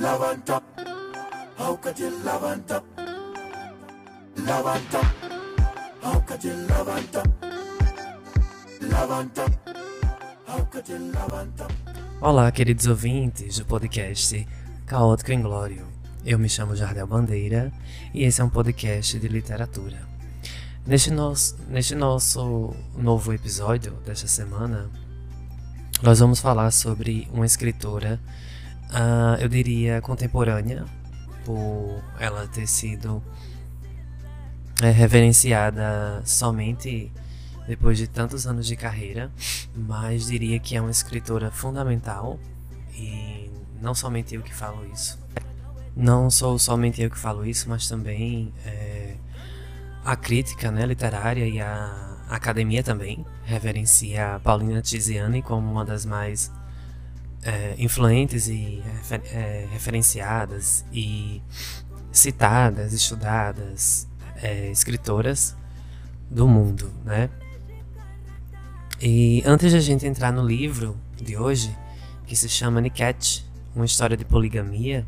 top. How could you on top. How could you on top. How could you top? Olá, queridos ouvintes do podcast Caótico Inglório. Eu me chamo Jardel Bandeira e esse é um podcast de literatura. Neste nosso, neste nosso novo episódio desta semana, nós vamos falar sobre uma escritora, uh, eu diria contemporânea, por ela ter sido é, reverenciada somente depois de tantos anos de carreira, mas diria que é uma escritora fundamental e não somente eu que falo isso. Não sou somente eu que falo isso, mas também é, a crítica né, literária e a academia também reverencia a Paulina Tiziani como uma das mais é, influentes e refer é, referenciadas e citadas, estudadas é, escritoras do mundo, né? E antes de a gente entrar no livro de hoje, que se chama Niket, uma história de poligamia,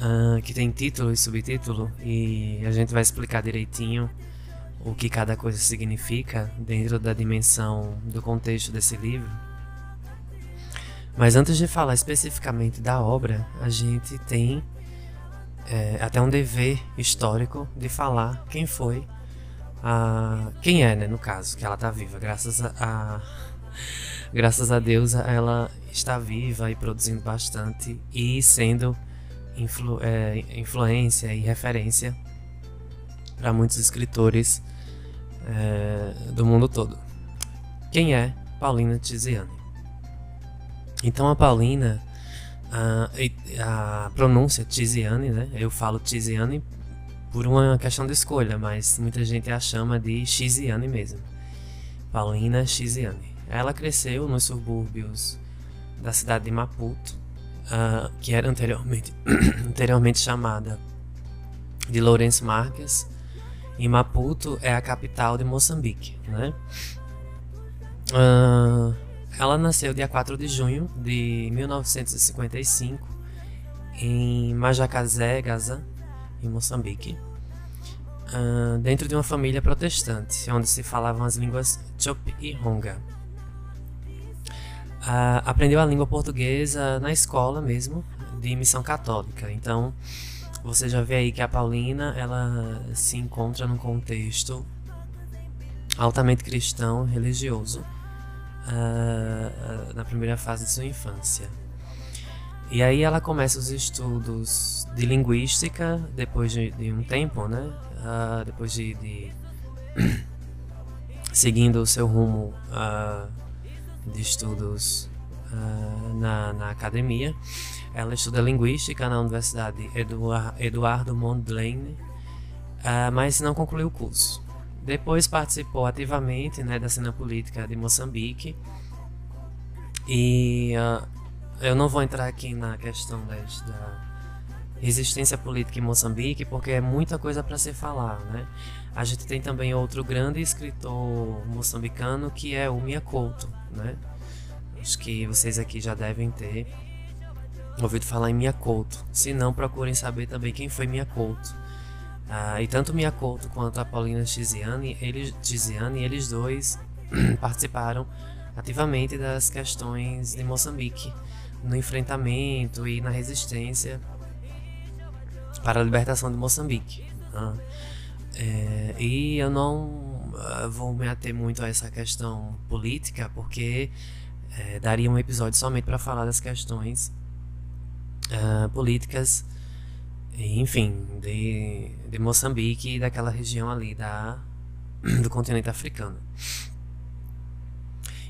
uh, que tem título e subtítulo, e a gente vai explicar direitinho o que cada coisa significa dentro da dimensão do contexto desse livro. Mas antes de falar especificamente da obra, a gente tem é, até um dever histórico de falar quem foi a quem é, né, no caso, que ela está viva, graças a, a, graças a Deus ela está viva e produzindo bastante e sendo influ, é, influência e referência para muitos escritores é, do mundo todo. Quem é Paulina Tiziane? Então a Paulina, a, a pronúncia Tiziane, né? Eu falo Tiziane por uma questão de escolha, mas muita gente a chama de Xiziane mesmo. Paulina Xiziane. Ela cresceu nos subúrbios da cidade de Maputo, uh, que era anteriormente, anteriormente chamada de Lourenço Marques, e Maputo é a capital de Moçambique, né? Uh, ela nasceu dia 4 de junho de 1955 em Majacazé, Gaza, em Moçambique, dentro de uma família protestante, onde se falavam as línguas Chop e Honga. Uh, aprendeu a língua portuguesa na escola mesmo, de missão católica. Então, você já vê aí que a Paulina ela se encontra num contexto altamente cristão, religioso, uh, uh, na primeira fase de sua infância. E aí ela começa os estudos de linguística depois de, de um tempo, né? Uh, depois de, de seguindo o seu rumo de estudos na, na academia. Ela estuda linguística na Universidade Eduardo Mondlane, uh, mas não concluiu o curso. Depois participou ativamente né, da cena política de Moçambique. E uh, eu não vou entrar aqui na questão da resistência política em Moçambique, porque é muita coisa para se falar. Né? A gente tem também outro grande escritor moçambicano que é o Mia Couto. Né? Acho que vocês aqui já devem ter ouvido falar em Mia Couto. Se não, procurem saber também quem foi Mia Couto. Ah, e tanto Mia Couto quanto a Paulina Tiziane, eles, Tiziane, eles dois participaram ativamente das questões de Moçambique, no enfrentamento e na resistência para a libertação de Moçambique. Ah, é, e eu não uh, vou me ater muito a essa questão política, porque é, daria um episódio somente para falar das questões uh, políticas, enfim, de, de Moçambique e daquela região ali da, do continente africano.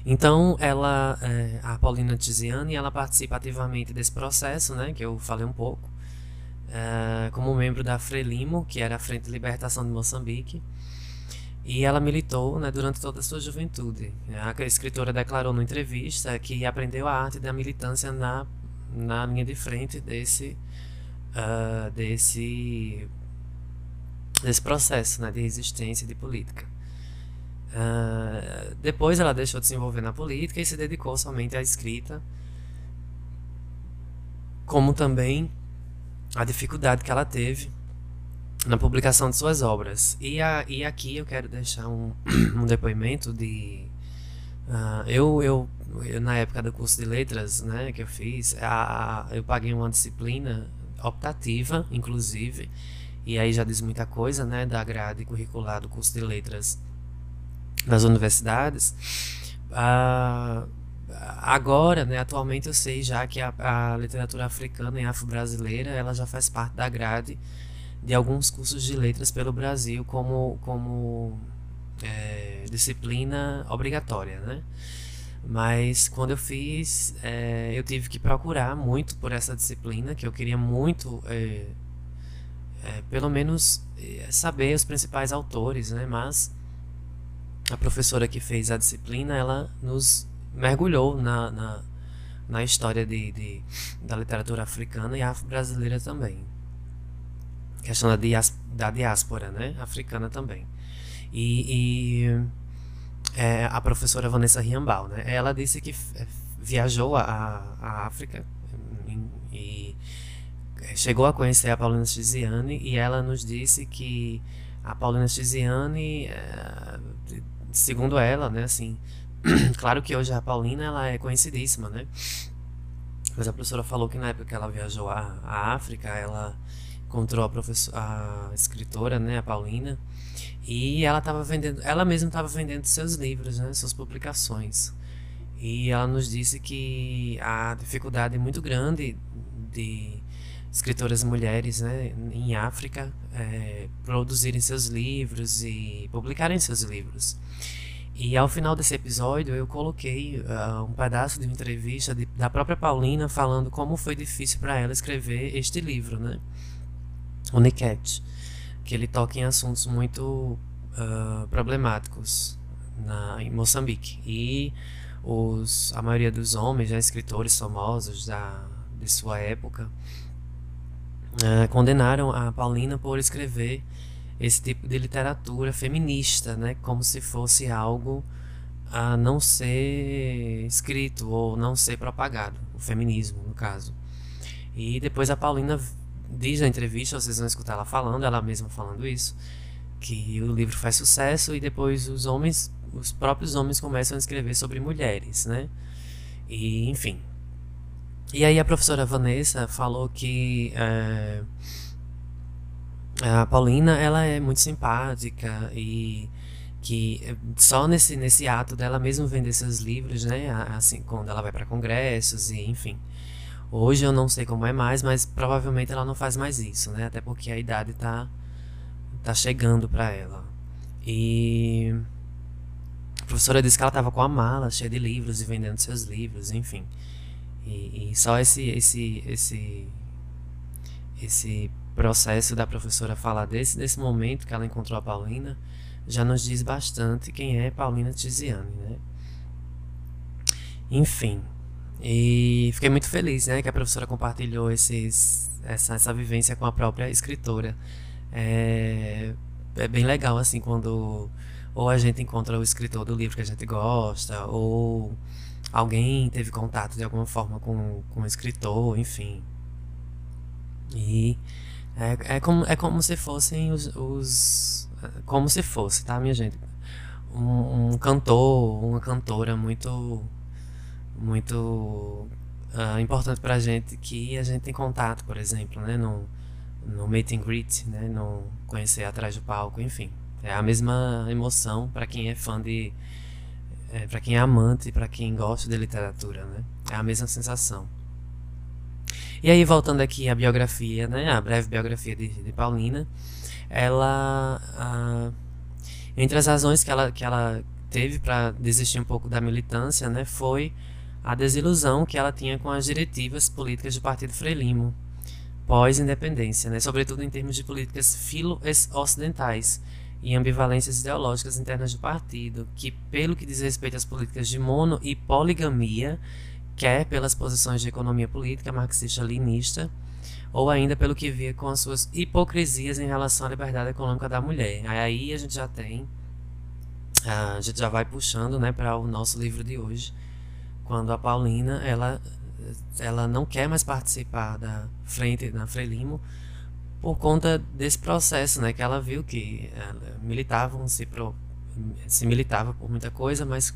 Então, ela, é, a Paulina Tiziane, ela participa ativamente desse processo, né, que eu falei um pouco, é, como membro da Frelimo, que era a Frente de Libertação de Moçambique, e ela militou né, durante toda a sua juventude. A escritora declarou numa entrevista que aprendeu a arte da militância na na linha de frente desse uh, desse desse processo né, de resistência de política. Uh, depois ela deixou de se envolver na política e se dedicou somente à escrita, como também a dificuldade que ela teve na publicação de suas obras. E, a, e aqui eu quero deixar um, um depoimento de. Uh, eu, eu, eu, na época do curso de letras né, que eu fiz, a, eu paguei uma disciplina optativa, inclusive, e aí já diz muita coisa né, da grade curricular do curso de letras nas universidades. Uh, agora, né, atualmente eu sei já que a, a literatura africana e afro-brasileira ela já faz parte da grade de alguns cursos de letras pelo Brasil como, como é, disciplina obrigatória, né? Mas quando eu fiz, é, eu tive que procurar muito por essa disciplina, que eu queria muito, é, é pelo menos, saber os principais autores, né? Mas a professora que fez a disciplina, ela nos mergulhou na, na, na história de, de, da literatura africana e afro-brasileira também. Questão da, da diáspora, né? Africana também. E, e é, a professora Vanessa Riambal, né? Ela disse que é, viajou a África e, chegou a conhecer a Paulina Tiziane e ela nos disse que a Paulina Tiziane, é, segundo ela, né, assim, claro que hoje a Paulina ela é conhecidíssima, né? Mas a professora falou que na época que ela viajou à, à África, ela encontrou a, professora, a escritora, né, a Paulina, e ela estava vendendo, ela mesma estava vendendo seus livros, né, suas publicações. E ela nos disse que a dificuldade é muito grande de escritoras mulheres né, em África é, produzirem seus livros e publicarem seus livros. E ao final desse episódio eu coloquei uh, um pedaço de uma entrevista de, da própria Paulina falando como foi difícil para ela escrever este livro, né? O Niket, que ele toca em assuntos muito uh, problemáticos na, em Moçambique. E os, a maioria dos homens, né, escritores famosos da, de sua época, uh, condenaram a Paulina por escrever esse tipo de literatura feminista, né? Como se fosse algo a não ser escrito ou não ser propagado, o feminismo, no caso. E depois a Paulina diz na entrevista, vocês vão escutar ela falando, ela mesma falando isso, que o livro faz sucesso e depois os homens, os próprios homens começam a escrever sobre mulheres, né? E enfim. E aí a professora Vanessa falou que é, a Paulina, ela é muito simpática e que só nesse, nesse ato dela mesmo vender seus livros, né, assim, quando ela vai para congressos e enfim. Hoje eu não sei como é mais, mas provavelmente ela não faz mais isso, né, até porque a idade tá tá chegando para ela. E a professora disse que ela tava com a mala cheia de livros e vendendo seus livros, enfim. E, e só esse esse esse esse processo da professora falar desse, desse momento que ela encontrou a Paulina já nos diz bastante quem é Paulina Tiziane, né? Enfim, e fiquei muito feliz, né, que a professora compartilhou esses, essa, essa vivência com a própria escritora. É, é bem legal, assim, quando ou a gente encontra o escritor do livro que a gente gosta, ou alguém teve contato de alguma forma com, com o escritor, enfim. E é, é, como, é como se fossem os, os. Como se fosse, tá, minha gente? Um, um cantor, uma cantora muito. Muito uh, importante pra gente que a gente tem contato, por exemplo, né? No, no meet and greet, né? No conhecer atrás do palco, enfim. É a mesma emoção para quem é fã de. É, para quem é amante, para quem gosta de literatura, né? É a mesma sensação. E aí, voltando aqui à biografia, né, a breve biografia de, de Paulina, ela. A, entre as razões que ela, que ela teve para desistir um pouco da militância, né, foi a desilusão que ela tinha com as diretivas políticas do Partido Frelimo pós-independência, né, sobretudo em termos de políticas filo-ocidentais e ambivalências ideológicas internas do partido, que, pelo que diz respeito às políticas de mono e poligamia, quer pelas posições de economia política marxista-leninista, ou ainda pelo que via com as suas hipocrisias em relação à liberdade econômica da mulher. Aí a gente já tem, a gente já vai puxando né, para o nosso livro de hoje, quando a Paulina ela ela não quer mais participar da frente na Frelimo por conta desse processo, né? Que ela viu que militavam se pro, se militava por muita coisa, mas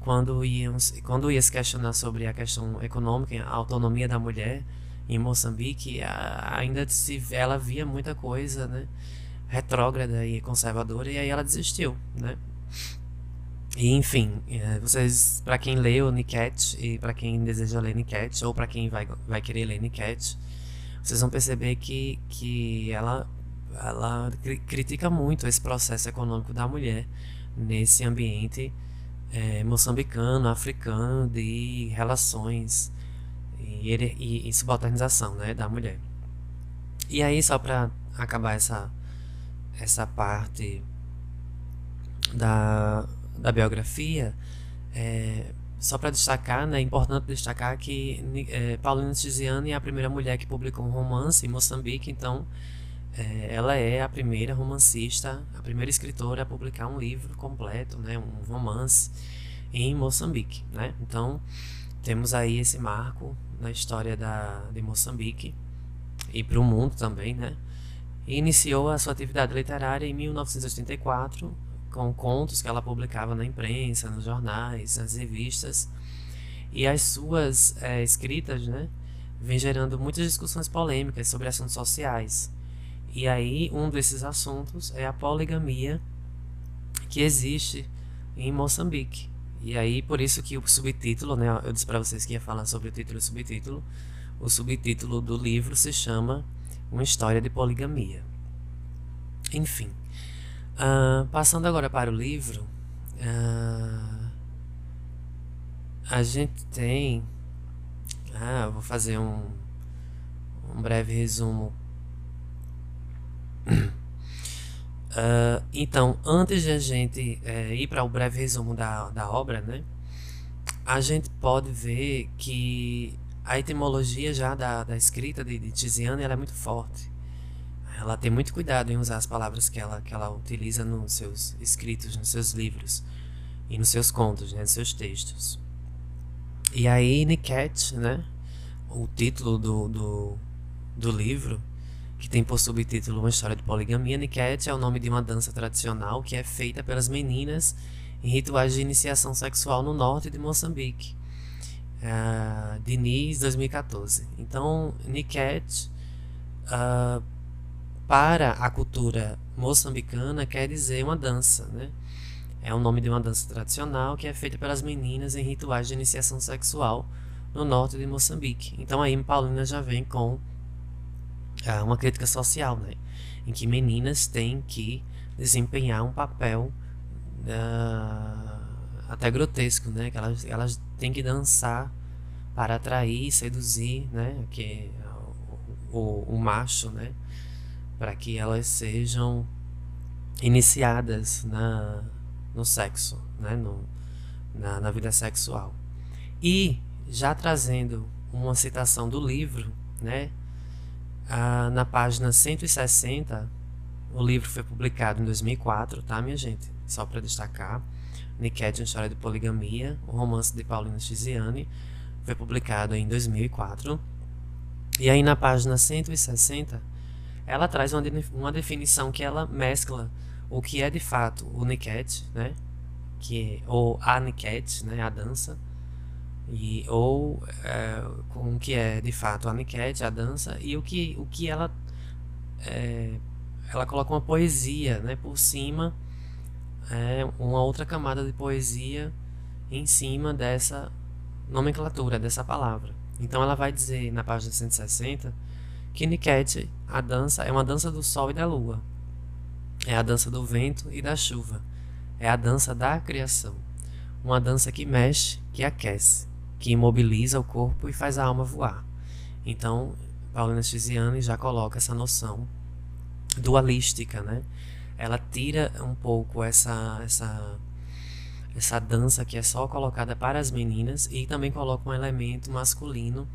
quando iam quando ia se questionar sobre a questão econômica, a autonomia da mulher em Moçambique, ainda se ela via muita coisa, né? retrógrada e conservadora e aí ela desistiu, né? E enfim, é, vocês, para quem leu Niket e para quem deseja ler Niket ou para quem vai, vai querer ler Niket, vocês vão perceber que, que ela, ela critica muito esse processo econômico da mulher nesse ambiente é, moçambicano, africano de relações e, e, e subalternização né, da mulher. E aí, só para acabar essa, essa parte da, da biografia, é, só para destacar, né, é importante destacar que é, Paulina Tiziane é a primeira mulher que publicou um romance em Moçambique, então é, ela é a primeira romancista, a primeira escritora a publicar um livro completo, né, um romance em Moçambique. Né? Então temos aí esse marco na história da, de Moçambique e para o mundo também, né? E iniciou a sua atividade literária em 1984 com contos que ela publicava na imprensa, nos jornais, nas revistas. E as suas é, escritas, né, vem gerando muitas discussões polêmicas sobre assuntos sociais. E aí, um desses assuntos é a poligamia que existe em Moçambique. E aí, por isso que o subtítulo, né, eu disse para vocês que ia falar sobre o título e o subtítulo. O subtítulo do livro se chama Uma História de Poligamia. Enfim, Uh, passando agora para o livro, uh, a gente tem. Ah, vou fazer um, um breve resumo. Uh, então, antes de a gente é, ir para o breve resumo da, da obra, né, a gente pode ver que a etimologia já da, da escrita de, de Tiziano ela é muito forte ela tem muito cuidado em usar as palavras que ela, que ela utiliza nos seus escritos, nos seus livros e nos seus contos, né, nos seus textos. E aí, Niket, né, o título do, do, do livro, que tem por subtítulo Uma História de Poligamia, Niket é o nome de uma dança tradicional que é feita pelas meninas em rituais de iniciação sexual no norte de Moçambique. Uh, Diniz, 2014. Então, Niket uh, para a cultura moçambicana quer dizer uma dança, né? É o nome de uma dança tradicional que é feita pelas meninas em rituais de iniciação sexual no norte de Moçambique. Então aí Paulina já vem com ah, uma crítica social, né? Em que meninas têm que desempenhar um papel ah, até grotesco, né? Que elas, elas têm que dançar para atrair, seduzir, né? Que o, o, o macho, né? Para que elas sejam iniciadas na, no sexo, né? no, na, na vida sexual. E já trazendo uma citação do livro, né? Ah, na página 160, o livro foi publicado em 2004, tá, minha gente? Só para destacar. Niket, uma história de poligamia, o romance de Paulina Chiziane, foi publicado em 2004. E aí na página 160, ela traz uma, uma definição que ela mescla o que é de fato o Niket, né? Que, ou a Niket, né? A dança. E, ou é, com o que é de fato a Niket, a dança, e o que, o que ela. É, ela coloca uma poesia né, por cima, é, uma outra camada de poesia em cima dessa nomenclatura, dessa palavra. Então ela vai dizer na página 160 Kiniket, a dança, é uma dança do sol e da lua. É a dança do vento e da chuva. É a dança da criação. Uma dança que mexe, que aquece, que imobiliza o corpo e faz a alma voar. Então, Paulina Chiziane já coloca essa noção dualística, né? Ela tira um pouco essa essa essa dança que é só colocada para as meninas e também coloca um elemento masculino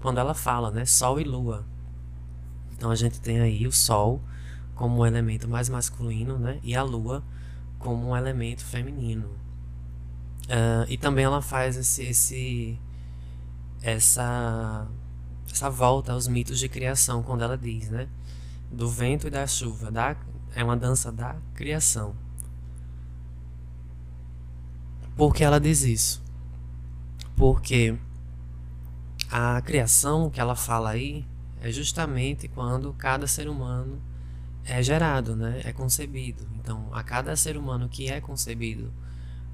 quando ela fala, né? Sol e lua. Então a gente tem aí o Sol como um elemento mais masculino, né? E a Lua como um elemento feminino. Uh, e também ela faz esse, esse essa essa volta aos mitos de criação quando ela diz, né? Do vento e da chuva, da, é uma dança da criação. Por que ela diz isso? Porque a criação que ela fala aí é justamente quando cada ser humano é gerado, né? é concebido. Então, a cada ser humano que é concebido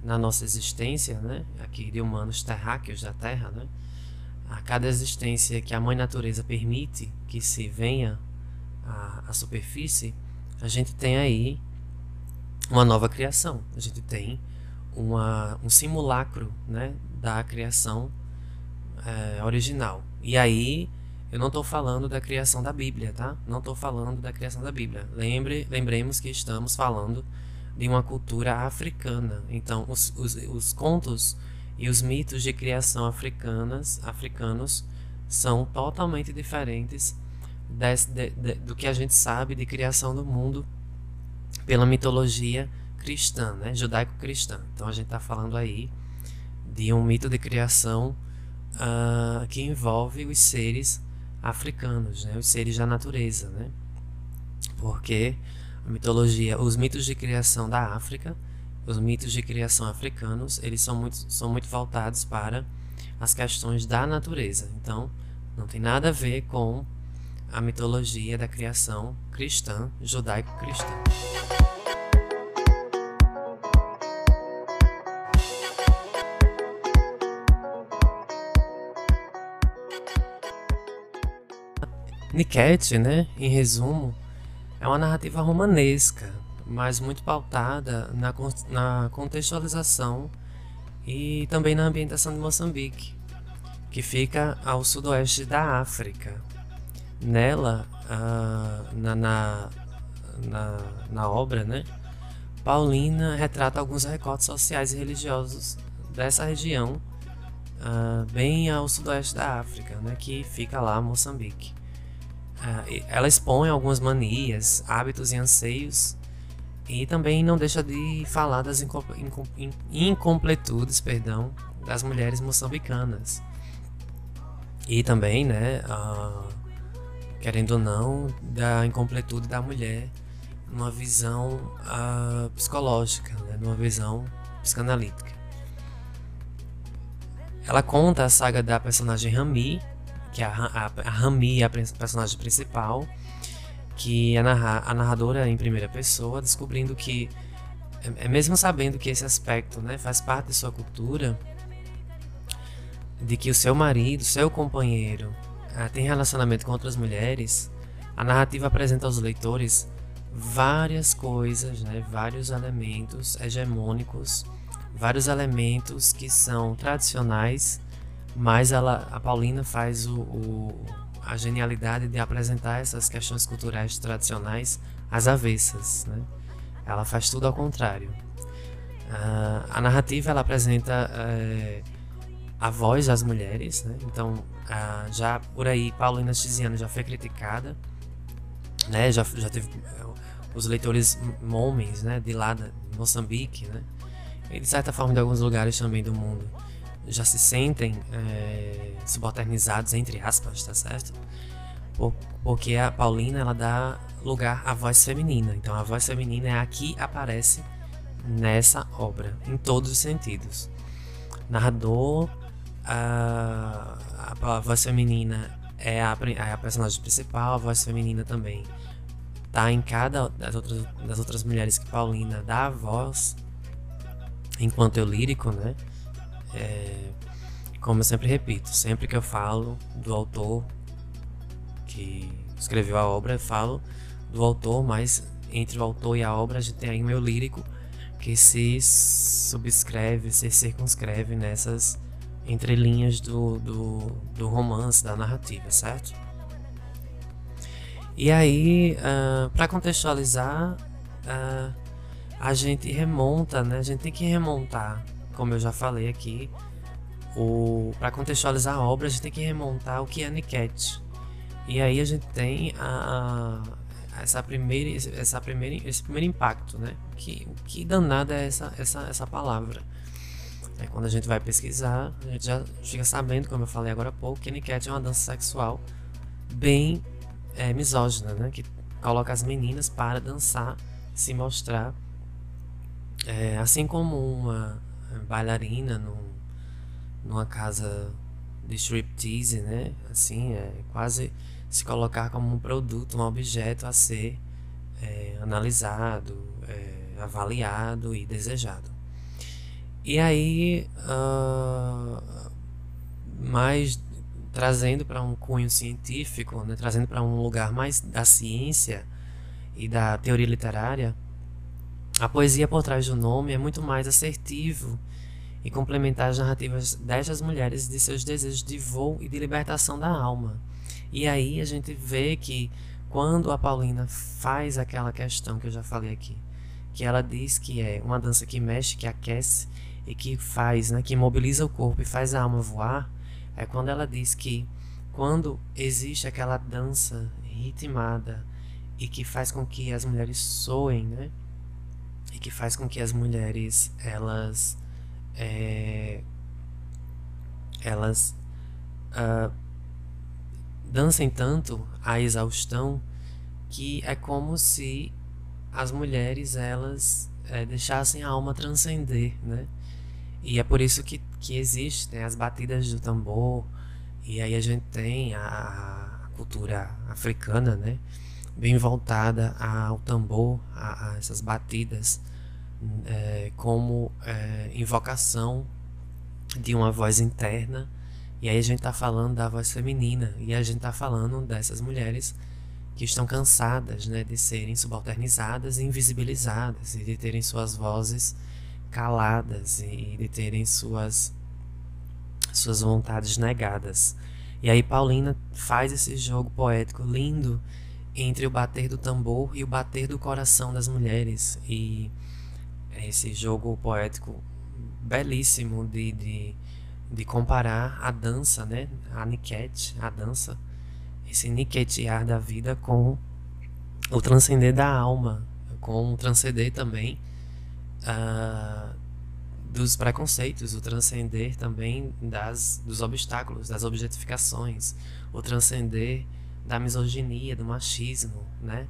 na nossa existência, né? aqui de humanos terráqueos da Terra, né? a cada existência que a Mãe Natureza permite que se venha à, à superfície, a gente tem aí uma nova criação. A gente tem uma, um simulacro né, da criação é, original. E aí eu não estou falando da criação da Bíblia, tá? Não estou falando da criação da Bíblia. Lembre, lembremos que estamos falando de uma cultura africana. Então, os, os, os contos e os mitos de criação africanas, africanos são totalmente diferentes desse, de, de, do que a gente sabe de criação do mundo pela mitologia cristã, né? judaico-cristã. Então a gente está falando aí de um mito de criação uh, que envolve os seres africanos, né? os seres da natureza, né? porque a mitologia, os mitos de criação da África, os mitos de criação africanos, eles são muito, são muito voltados para as questões da natureza. Então, não tem nada a ver com a mitologia da criação cristã, judaico-cristã. Niket, né, em resumo, é uma narrativa romanesca, mas muito pautada na, na contextualização e também na ambientação de Moçambique, que fica ao sudoeste da África. Nela, uh, na, na, na, na, obra, né, Paulina retrata alguns recortes sociais e religiosos dessa região, uh, bem ao sudoeste da África, né, que fica lá Moçambique. Uh, ela expõe algumas manias, hábitos e anseios e também não deixa de falar das incompletudes perdão, das mulheres moçambicanas. E também, né, uh, querendo ou não, da incompletude da mulher numa visão uh, psicológica, né, numa visão psicanalítica. Ela conta a saga da personagem Rami, que é a, a, a Rami é a personagem principal, que a, narra, a narradora em primeira pessoa, descobrindo que, é, é, mesmo sabendo que esse aspecto né, faz parte de sua cultura, de que o seu marido, seu companheiro, ah, tem relacionamento com outras mulheres, a narrativa apresenta aos leitores várias coisas, né, vários elementos hegemônicos, vários elementos que são tradicionais mas ela, a Paulina faz o, o, a genialidade de apresentar essas questões culturais tradicionais às avessas. Né? Ela faz tudo ao contrário. Uh, a narrativa ela apresenta uh, a voz das mulheres, né? então uh, já por aí Paulina Tiziano já foi criticada, né? já, já teve eh, os leitores homens né? de lá de Moçambique, né? e de certa forma de alguns lugares também do mundo já se sentem é, subalternizados, entre aspas, tá certo? Por, porque a Paulina ela dá lugar à voz feminina. Então a voz feminina é a que aparece nessa obra, em todos os sentidos. Narrador, a, a, a voz feminina é a, é a personagem principal, a voz feminina também tá em cada das outras, das outras mulheres que Paulina dá a voz enquanto eu lírico, né? É, como eu sempre repito, sempre que eu falo do autor que escreveu a obra, eu falo do autor, mas entre o autor e a obra a gente tem aí o meu lírico que se subscreve, se circunscreve nessas entrelinhas do, do, do romance, da narrativa, certo? E aí, uh, ah, para contextualizar, uh, a gente remonta, né? A gente tem que remontar como eu já falei aqui, para contextualizar a obra, a gente tem que remontar o que é Niket. E aí a gente tem a, essa primeira, essa primeira, esse primeiro impacto, né? Que, que danada é essa, essa, essa palavra? Aí quando a gente vai pesquisar, a gente já fica sabendo, como eu falei agora há pouco, que Niket é uma dança sexual bem é, misógina, né? Que coloca as meninas para dançar, se mostrar, é, assim como uma bailarina num, numa casa de striptease, né? Assim, é quase se colocar como um produto, um objeto a ser é, analisado, é, avaliado e desejado. E aí, uh, mais trazendo para um cunho científico, né, trazendo para um lugar mais da ciência e da teoria literária, a poesia por trás do nome é muito mais assertivo e complementar as narrativas destas mulheres de seus desejos de voo e de libertação da alma. E aí a gente vê que quando a Paulina faz aquela questão que eu já falei aqui, que ela diz que é uma dança que mexe, que aquece e que faz, né, que mobiliza o corpo e faz a alma voar, é quando ela diz que quando existe aquela dança ritmada e que faz com que as mulheres soem, né? Que faz com que as mulheres elas é, elas uh, dancem tanto a exaustão que é como se as mulheres elas é, deixassem a alma transcender, né? E é por isso que, que existem as batidas do tambor, e aí a gente tem a, cultura africana, né? Bem voltada ao tambor, a, a essas batidas, é, como é, invocação de uma voz interna. E aí a gente está falando da voz feminina, e a gente está falando dessas mulheres que estão cansadas né, de serem subalternizadas e invisibilizadas, e de terem suas vozes caladas e de terem suas suas vontades negadas. E aí Paulina faz esse jogo poético lindo entre o bater do tambor e o bater do coração das mulheres e esse jogo poético belíssimo de, de, de comparar a dança, né, a niquete, a dança, esse niquetear da vida com o transcender da alma, com o transcender também uh, dos preconceitos, o transcender também das, dos obstáculos, das objetificações, o transcender da misoginia, do machismo, né?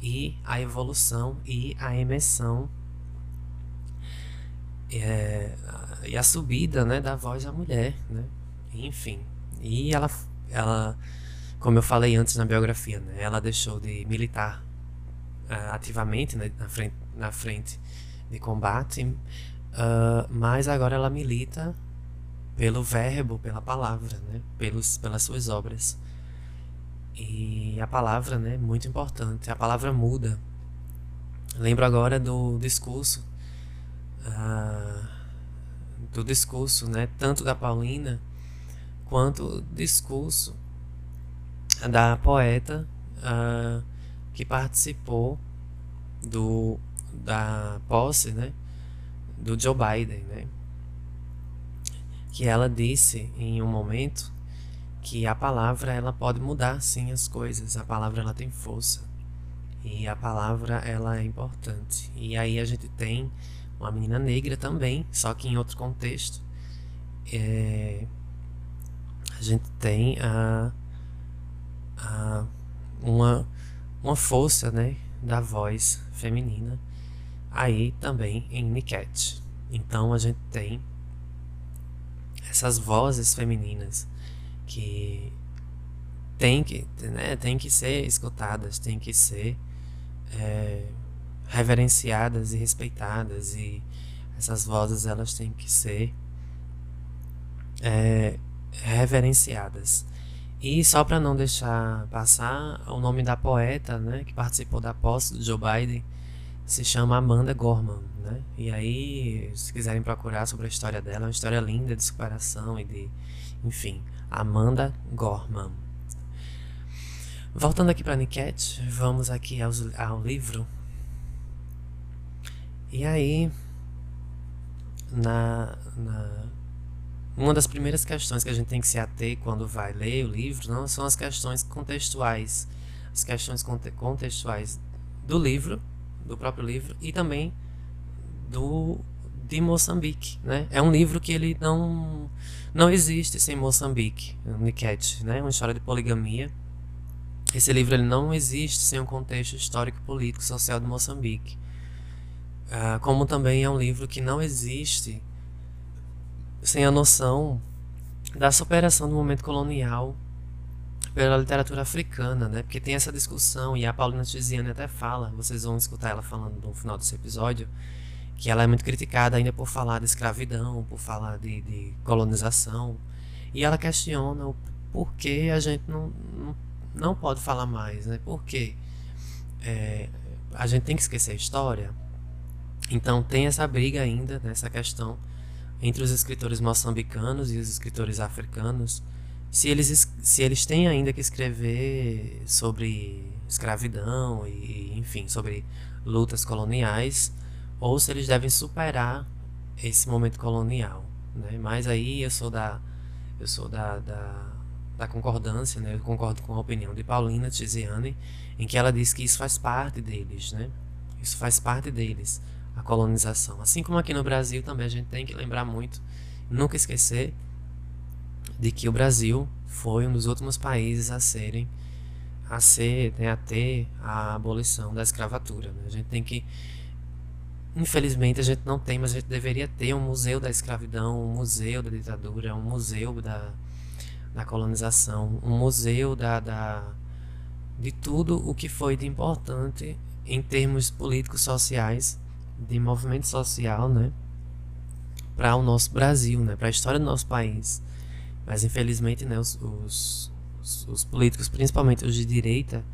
E a evolução e a emissão é, e a subida, né, da voz da mulher, né? Enfim, e ela, ela, como eu falei antes na biografia, né, ela deixou de militar uh, ativamente né, na frente, na frente de combate, uh, mas agora ela milita pelo verbo, pela palavra, né? Pelos, pelas suas obras. E a palavra, né, muito importante. A palavra muda. Lembro agora do discurso, uh, do discurso, né, tanto da Paulina quanto do discurso da poeta uh, que participou do da posse, né, do Joe Biden, né, que ela disse em um momento que a palavra ela pode mudar sim as coisas, a palavra ela tem força e a palavra ela é importante. E aí a gente tem uma menina negra também, só que em outro contexto. É, a gente tem a, a, uma, uma força né, da voz feminina aí também em Niket. Então a gente tem essas vozes femininas que tem que, né, tem que ser escutadas, tem que ser é, reverenciadas e respeitadas e essas vozes elas têm que ser é, reverenciadas. E só para não deixar passar o nome da poeta, né, que participou da posse do Joe Biden, se chama Amanda Gorman, né? E aí, se quiserem procurar sobre a história dela, é uma história linda de superação e de, enfim, Amanda Gorman. Voltando aqui para Niket, vamos aqui ao, ao livro. E aí, na, na, uma das primeiras questões que a gente tem que se ater quando vai ler o livro não são as questões contextuais, as questões contextuais do livro do próprio livro e também do de Moçambique, né? É um livro que ele não não existe sem Moçambique, Niket, né? Uma história de poligamia. Esse livro ele não existe sem um contexto histórico, político, social de Moçambique. Uh, como também é um livro que não existe sem a noção da superação do momento colonial pela literatura africana, né? Porque tem essa discussão e a Paulina Tiziane até fala, vocês vão escutar ela falando no final desse episódio, que ela é muito criticada ainda por falar de escravidão, por falar de, de colonização, e ela questiona o porquê a gente não, não, não pode falar mais, né? Porque é, a gente tem que esquecer a história. Então tem essa briga ainda, nessa questão entre os escritores moçambicanos e os escritores africanos, se eles, se eles têm ainda que escrever sobre escravidão e, enfim, sobre lutas coloniais, ou se eles devem superar esse momento colonial, né? Mas aí eu sou da eu sou da, da, da concordância, né? Eu concordo com a opinião de Paulina Tiziane, em que ela diz que isso faz parte deles, né? Isso faz parte deles, a colonização. Assim como aqui no Brasil também a gente tem que lembrar muito, nunca esquecer de que o Brasil foi um dos últimos países a serem a ser, né, a ter a abolição da escravatura. Né? A gente tem que Infelizmente a gente não tem, mas a gente deveria ter um museu da escravidão, um museu da ditadura, um museu da, da colonização, um museu da, da, de tudo o que foi de importante em termos políticos sociais, de movimento social, né, para o nosso Brasil, né, para a história do nosso país. Mas infelizmente, né, os, os, os políticos, principalmente os de direita,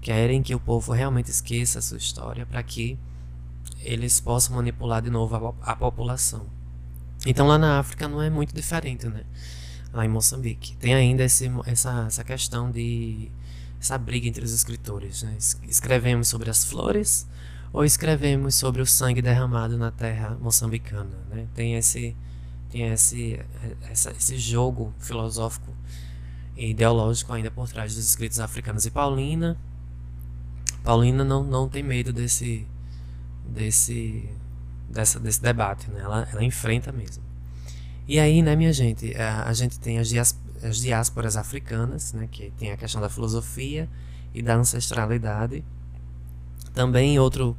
querem que o povo realmente esqueça a sua história para que eles possam manipular de novo a, a, população. Então lá na África não é muito diferente, né? Lá em Moçambique. Tem ainda esse, essa, essa questão de. essa briga entre os escritores. Né? Escrevemos sobre as flores ou escrevemos sobre o sangue derramado na terra moçambicana. Né? Tem esse tem esse, essa, esse jogo filosófico e ideológico ainda por trás dos escritos africanos. E Paulina, Paulina não, não tem medo desse, desse, dessa, desse debate, né? ela, ela enfrenta mesmo. E aí, né, minha gente, a, a gente tem as, as diásporas africanas, né, que tem a questão da filosofia e da ancestralidade. Também outro,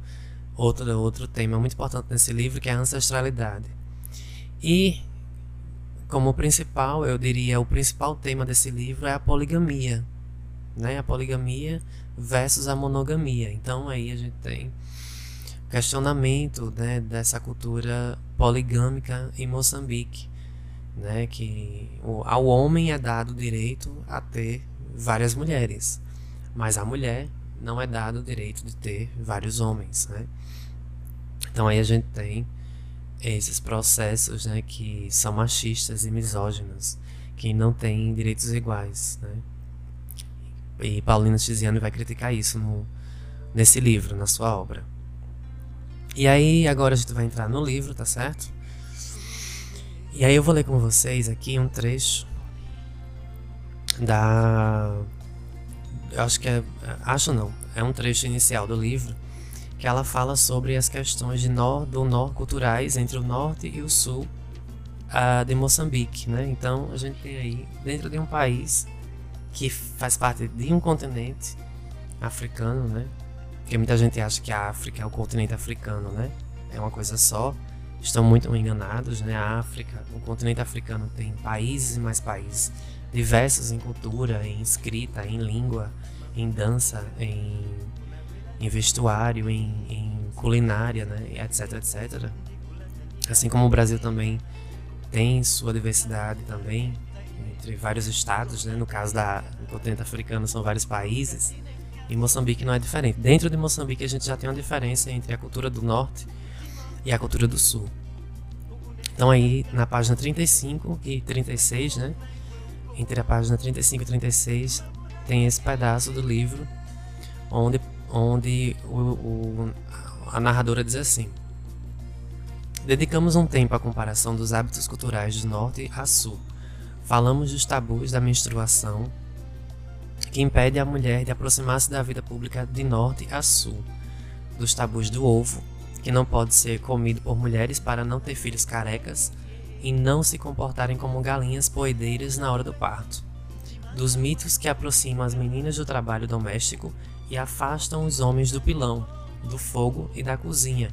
outro, outro tema muito importante nesse livro que é a ancestralidade. E como principal, eu diria, o principal tema desse livro é a poligamia, né? A poligamia versus a monogamia. Então aí a gente tem questionamento, né, dessa cultura poligâmica em Moçambique, né, que ao homem é dado o direito a ter várias mulheres, mas à mulher não é dado o direito de ter vários homens, né? Então aí a gente tem esses processos né, que são machistas e misóginos, que não têm direitos iguais. Né? E Paulina Tiziano vai criticar isso no, nesse livro, na sua obra. E aí, agora a gente vai entrar no livro, tá certo? E aí eu vou ler com vocês aqui um trecho da. Eu acho que é. Acho não. É um trecho inicial do livro que ela fala sobre as questões de nor, do norte culturais entre o norte e o sul uh, de Moçambique, né? Então a gente tem aí dentro de um país que faz parte de um continente africano, né? Porque muita gente acha que a África é o continente africano, né? É uma coisa só. Estão muito enganados, né? A África, o continente africano tem países e mais países diversos em cultura, em escrita, em língua, em dança, em em vestuário, em, em culinária, né, etc, etc. Assim como o Brasil também tem sua diversidade também entre vários estados, né? no caso da, do continente africano são vários países, e Moçambique não é diferente. Dentro de Moçambique a gente já tem uma diferença entre a cultura do norte e a cultura do sul. Então aí na página 35 e 36, né? Entre a página 35 e 36 tem esse pedaço do livro onde onde o, o, a narradora diz assim: Dedicamos um tempo à comparação dos hábitos culturais de norte a sul. Falamos dos tabus da menstruação, que impede a mulher de aproximar-se da vida pública de norte a sul, dos tabus do ovo que não pode ser comido por mulheres para não ter filhos carecas e não se comportarem como galinhas poedeiras na hora do parto. Dos mitos que aproximam as meninas do trabalho doméstico e afastam os homens do pilão, do fogo e da cozinha,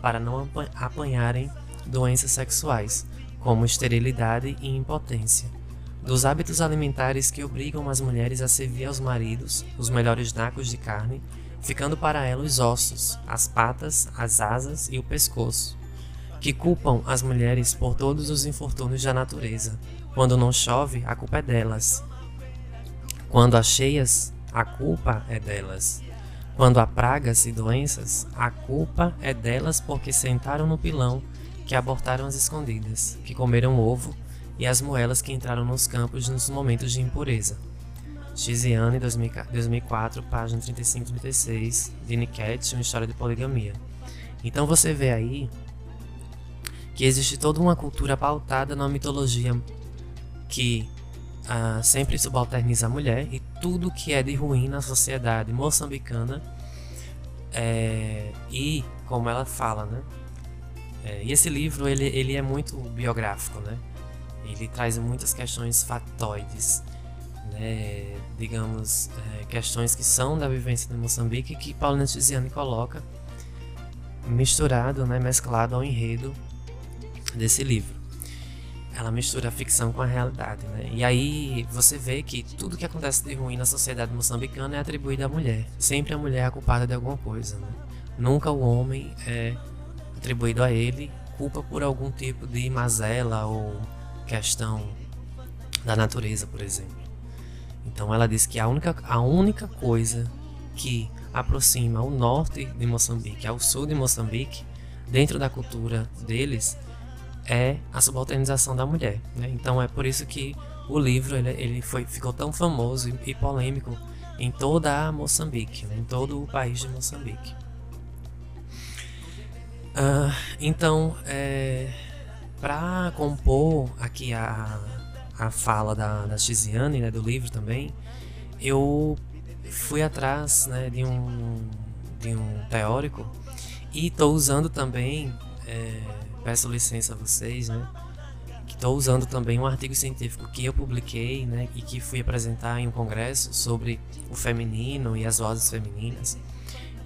para não apanharem doenças sexuais, como esterilidade e impotência. Dos hábitos alimentares que obrigam as mulheres a servir aos maridos os melhores nacos de carne, ficando para ela os ossos, as patas, as asas e o pescoço. Que culpam as mulheres por todos os infortúnios da natureza. Quando não chove, a culpa é delas. Quando há cheias, a culpa é delas. Quando há pragas e doenças, a culpa é delas porque sentaram no pilão, que abortaram as escondidas, que comeram ovo e as moelas que entraram nos campos nos momentos de impureza. Xiziane, 2004, página 35 e 36, de Niket, uma história de poligamia. Então você vê aí que existe toda uma cultura pautada na mitologia que uh, sempre subalterniza a mulher e tudo que é de ruim na sociedade moçambicana é, e como ela fala, né? É, e esse livro ele, ele é muito biográfico, né? Ele traz muitas questões factoides, né? digamos, é, questões que são da vivência de Moçambique que Paulina Tiziane coloca misturado, né? mesclado ao enredo desse livro ela mistura a ficção com a realidade, né? E aí você vê que tudo que acontece de ruim na sociedade moçambicana é atribuído à mulher. Sempre a mulher é culpada de alguma coisa, né? Nunca o homem é atribuído a ele culpa por algum tipo de mazela ou questão da natureza, por exemplo. Então ela diz que a única, a única coisa que aproxima o norte de Moçambique ao sul de Moçambique, dentro da cultura deles, é a subalternização da mulher. Né? Então é por isso que o livro ele, ele foi, ficou tão famoso e, e polêmico em toda a Moçambique, né? em todo o país de Moçambique. Uh, então, é, para compor aqui a, a fala da, da Tiziane, né, do livro também, eu fui atrás né, de, um, de um teórico e estou usando também é, peço licença a vocês, né? Que estou usando também um artigo científico que eu publiquei, né? E que fui apresentar em um congresso sobre o feminino e as vozes femininas.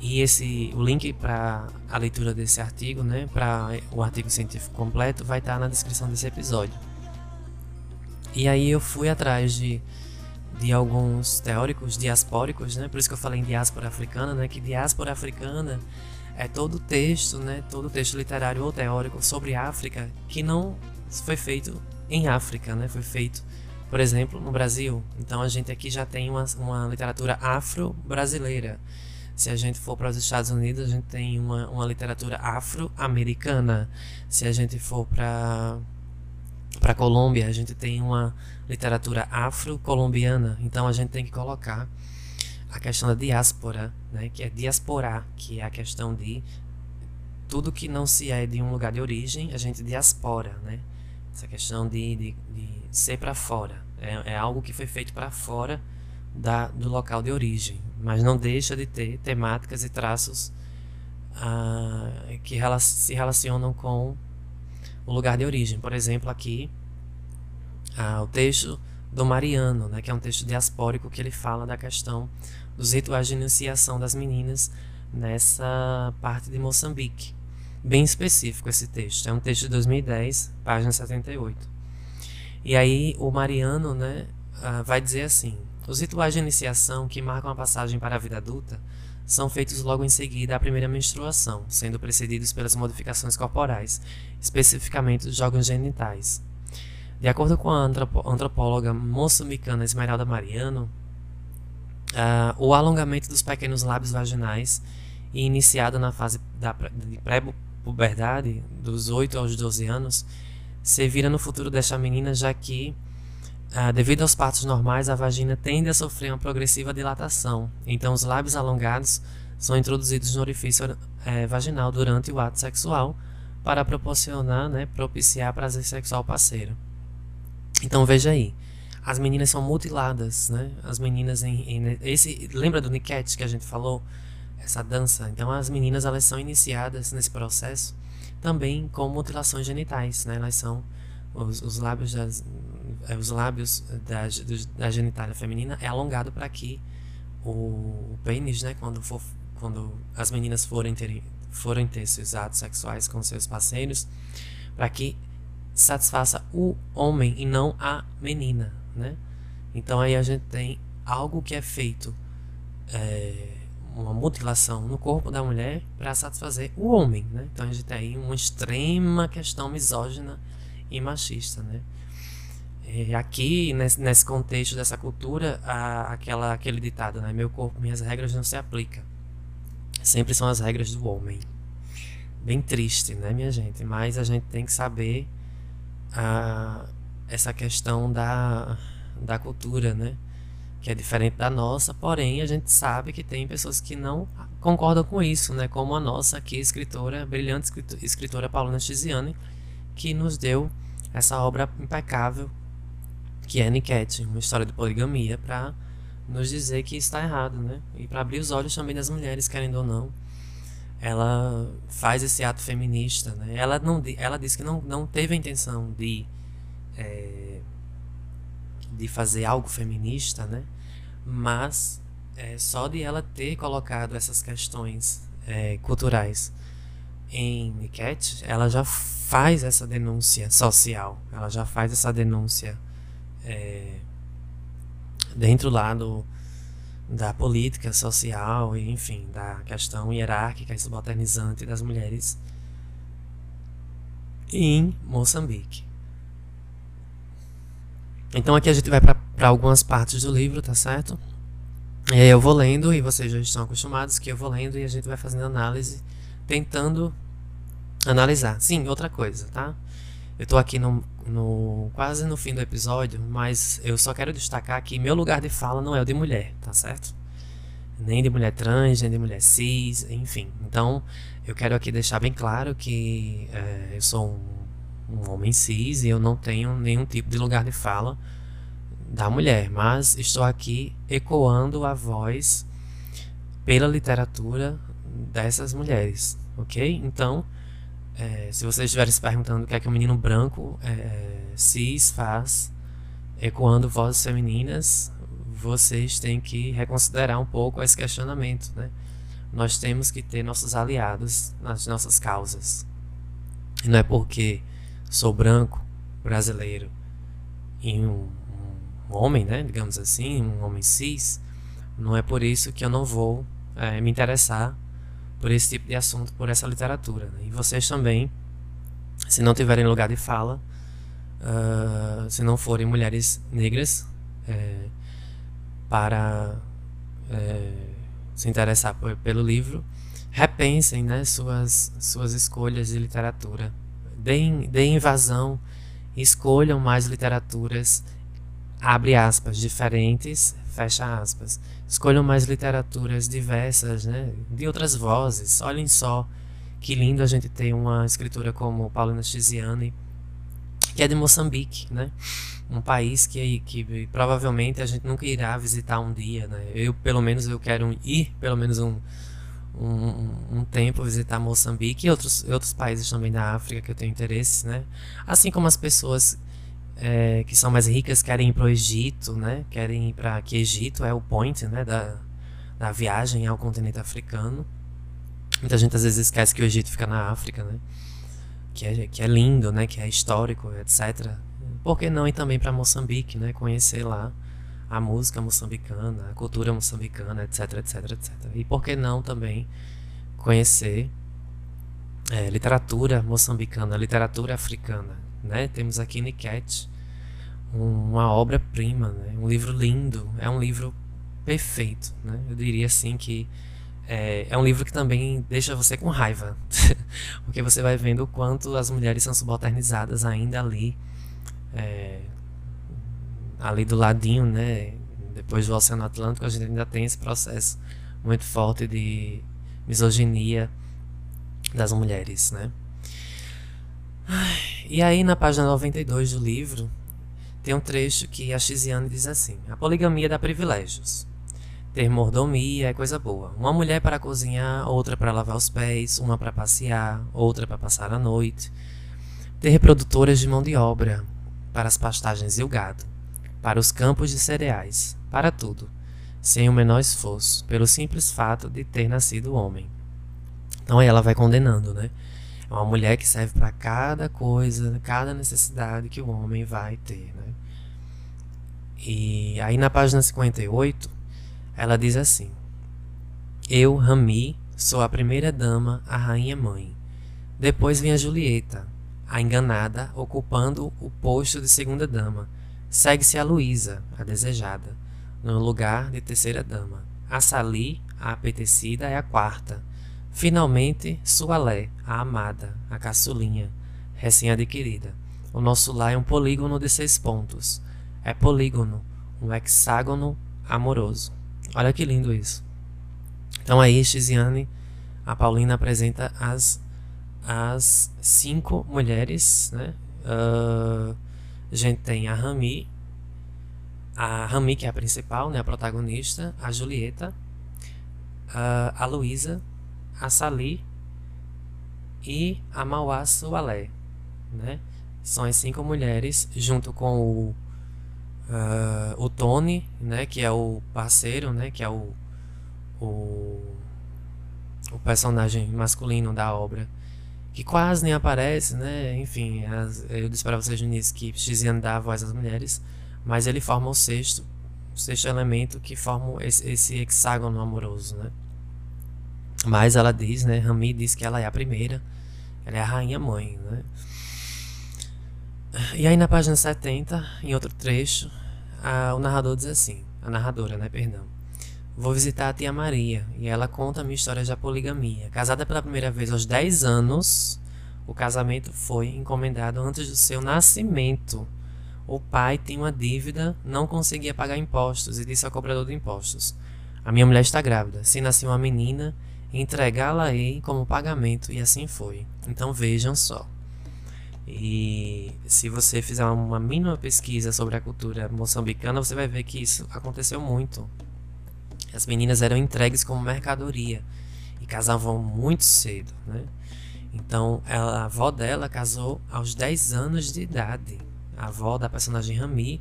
E esse, o link para a leitura desse artigo, né? Para o artigo científico completo, vai estar na descrição desse episódio. E aí eu fui atrás de de alguns teóricos diaspóricos, né? Por isso que eu falei em diáspora africana, né? Que diáspora africana é todo texto, né, todo texto literário ou teórico sobre África que não foi feito em África, né, foi feito, por exemplo, no Brasil. Então a gente aqui já tem uma, uma literatura afro-brasileira. Se a gente for para os Estados Unidos, a gente tem uma, uma literatura afro-americana. Se a gente for para para Colômbia, a gente tem uma literatura afro-colombiana. Então a gente tem que colocar a questão da diáspora, né, que é diasporar, que é a questão de tudo que não se é de um lugar de origem, a gente diaspora, né? Essa questão de, de, de ser para fora. É, é, algo que foi feito para fora da, do local de origem, mas não deixa de ter temáticas e traços ah, que rela se relacionam com o lugar de origem. Por exemplo, aqui, ah, o texto do Mariano, né, que é um texto diaspórico que ele fala da questão dos rituais de iniciação das meninas nessa parte de Moçambique. Bem específico esse texto. É um texto de 2010, página 78. E aí o Mariano né, ah, vai dizer assim: os rituais de iniciação que marcam a passagem para a vida adulta são feitos logo em seguida à primeira menstruação, sendo precedidos pelas modificações corporais, especificamente os órgãos genitais. De acordo com a antropóloga moçambicana Esmeralda Mariano, uh, o alongamento dos pequenos lábios vaginais, iniciado na fase da, de pré-puberdade, dos 8 aos 12 anos, servira no futuro desta menina, já que, uh, devido aos partos normais, a vagina tende a sofrer uma progressiva dilatação. Então, os lábios alongados são introduzidos no orifício uh, vaginal durante o ato sexual para proporcionar, né, propiciar prazer sexual parceiro. Então veja aí, as meninas são mutiladas, né? As meninas em, em esse lembra do Niket que a gente falou essa dança. Então as meninas elas são iniciadas nesse processo também com mutilações genitais, né? Elas são os, os lábios das, eh, os lábios da, da genitália feminina é alongado para que o, o pênis, né, quando for quando as meninas forem ter forem ter seus atos sexuais com seus parceiros, para que satisfaça o homem e não a menina, né? Então aí a gente tem algo que é feito é, uma mutilação no corpo da mulher para satisfazer o homem, né? Então a gente tem aí uma extrema questão misógina e machista, né? E aqui, nesse, nesse contexto dessa cultura, a, aquela, aquele ditado, né? Meu corpo, minhas regras não se aplica. Sempre são as regras do homem. Bem triste, né, minha gente? Mas a gente tem que saber a, essa questão da, da cultura, né? que é diferente da nossa, porém a gente sabe que tem pessoas que não concordam com isso, né? Como a nossa aqui, escritora, brilhante escritora Paulina Tiziane, que nos deu essa obra impecável, que é Niket, uma história de poligamia, para nos dizer que está errado, né? E para abrir os olhos também das mulheres, querendo ou não. Ela faz esse ato feminista, né? Ela não, ela disse que não, não teve a intenção de é, de fazer algo feminista, né? mas é, só de ela ter colocado essas questões é, culturais em Niket, ela já faz essa denúncia social, ela já faz essa denúncia é, dentro lá do, da política social enfim da questão hierárquica e subalternizante das mulheres em Moçambique. Então aqui a gente vai para algumas partes do livro, tá certo? E aí eu vou lendo e vocês já estão acostumados que eu vou lendo e a gente vai fazendo análise, tentando analisar. Sim, outra coisa, tá? Eu tô aqui no, no quase no fim do episódio, mas eu só quero destacar que meu lugar de fala não é o de mulher, tá certo? Nem de mulher trans, nem de mulher cis, enfim. Então, eu quero aqui deixar bem claro que é, eu sou um um homem cis e eu não tenho nenhum tipo de lugar de fala da mulher, mas estou aqui ecoando a voz pela literatura dessas mulheres, ok? Então, é, se vocês estiverem se perguntando o que é que um menino branco é, cis faz ecoando vozes femininas, vocês têm que reconsiderar um pouco esse questionamento, né? Nós temos que ter nossos aliados nas nossas causas. E não é porque sou branco, brasileiro e um, um, homem, né, digamos assim, um homem cis, não é por isso que eu não vou é, me interessar por esse tipo de assunto, por essa literatura. Né? E vocês também, se não tiverem lugar de fala, uh, se não forem mulheres negras, é, para é, se interessar por, pelo livro, repensem né, suas, suas escolhas de literatura deem, deem invasão, escolham mais literaturas, abre aspas, diferentes, fecha aspas. Escolham mais literaturas diversas, né, de outras vozes. Olhem só que lindo a gente ter uma escritora como Paulina Chiziane, que é de Moçambique, né? Um país que, que provavelmente a gente nunca irá visitar um dia, né? Eu, pelo menos, eu quero ir, pelo menos um, um, um, tempo visitar Moçambique e outros, outros países também da África que eu tenho interesse, né? Assim como as pessoas é, que são mais ricas querem ir para o Egito, né? Querem ir para que Egito é o point, né? Da, da viagem ao continente africano. Muita gente às vezes esquece que o Egito fica na África, né? Que é, que é lindo, né? Que é histórico, etc. Por que não ir também para Moçambique, né? Conhecer lá a música moçambicana, a cultura moçambicana, etc, etc, etc. E por que não também conhecer é, literatura moçambicana, literatura africana, né? Temos aqui Niket, uma obra-prima, né? um livro lindo, é um livro perfeito, né? Eu diria assim que é, é um livro que também deixa você com raiva, porque você vai vendo o quanto as mulheres são subalternizadas ainda ali, é, ali do ladinho, né? Depois do Oceano Atlântico, a gente ainda tem esse processo muito forte de misoginia das mulheres, né? E aí, na página 92 do livro, tem um trecho que a Xiziane diz assim: A poligamia dá privilégios. ter mordomia é coisa boa. Uma mulher para cozinhar, outra para lavar os pés, uma para passear, outra para passar a noite. Ter reprodutoras de mão de obra para as pastagens e o gado, para os campos de cereais, para tudo, sem o menor esforço, pelo simples fato de ter nascido homem. Então ela vai condenando, né? É uma mulher que serve para cada coisa, cada necessidade que o homem vai ter, né? E aí na página 58, ela diz assim: Eu, Rami, sou a primeira dama, a rainha mãe. Depois vem a Julieta, a enganada, ocupando o posto de segunda dama. Segue-se a Luísa, a desejada, no lugar de terceira dama. A Sali, a apetecida, é a quarta. Finalmente, Sualé, a amada, a caçulinha, recém-adquirida. O nosso lar é um polígono de seis pontos. É polígono, um hexágono amoroso. Olha que lindo isso. Então aí, Xiziane, a Paulina apresenta as, as cinco mulheres, né? Uh, a gente tem a Rami, a Rami que é a principal, né? A protagonista, a Julieta, uh, a Luísa, a Sali e a Mauá Sualé, né? São as cinco mulheres, junto com o, uh, o Tony, né? Que é o parceiro, né? Que é o, o, o personagem masculino da obra, que quase nem aparece, né? Enfim, as, eu disse para vocês no início que Xiziane dá a voz às mulheres, mas ele forma o sexto, o sexto elemento que forma esse, esse hexágono amoroso, né? Mas ela diz, né? Rami diz que ela é a primeira, ela é a rainha mãe, né? E aí na página 70, em outro trecho, a, o narrador diz assim, a narradora, né, perdão. Vou visitar a tia Maria e ela conta a minha história de poligamia. Casada pela primeira vez aos 10 anos, o casamento foi encomendado antes do seu nascimento. O pai tem uma dívida, não conseguia pagar impostos e disse ao cobrador de impostos: A minha mulher está grávida. Se nascer uma menina, entregá-la-ei como pagamento, e assim foi. Então vejam só. E se você fizer uma mínima pesquisa sobre a cultura moçambicana, você vai ver que isso aconteceu muito. As meninas eram entregues como mercadoria e casavam muito cedo, né? Então, ela, a avó dela casou aos 10 anos de idade. A avó da personagem Rami,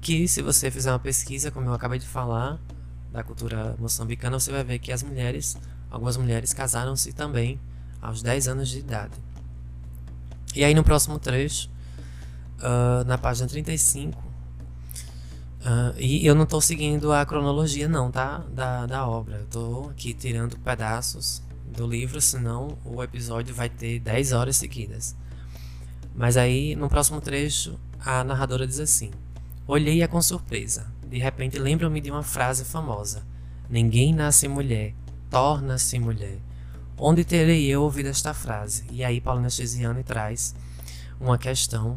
que se você fizer uma pesquisa, como eu acabei de falar, da cultura moçambicana, você vai ver que as mulheres Algumas mulheres casaram-se também aos 10 anos de idade. E aí no próximo trecho, uh, na página 35, uh, ah, e eu não estou seguindo a cronologia não, tá? Da, da obra. Estou aqui tirando pedaços do livro, senão o episódio vai ter 10 horas seguidas. Mas aí, no próximo trecho, a narradora diz assim: Olhei-a com surpresa. De repente, lembro-me de uma frase famosa: Ninguém nasce mulher, torna-se mulher. Onde terei eu ouvido esta frase? E aí Paulina Chesiane traz uma questão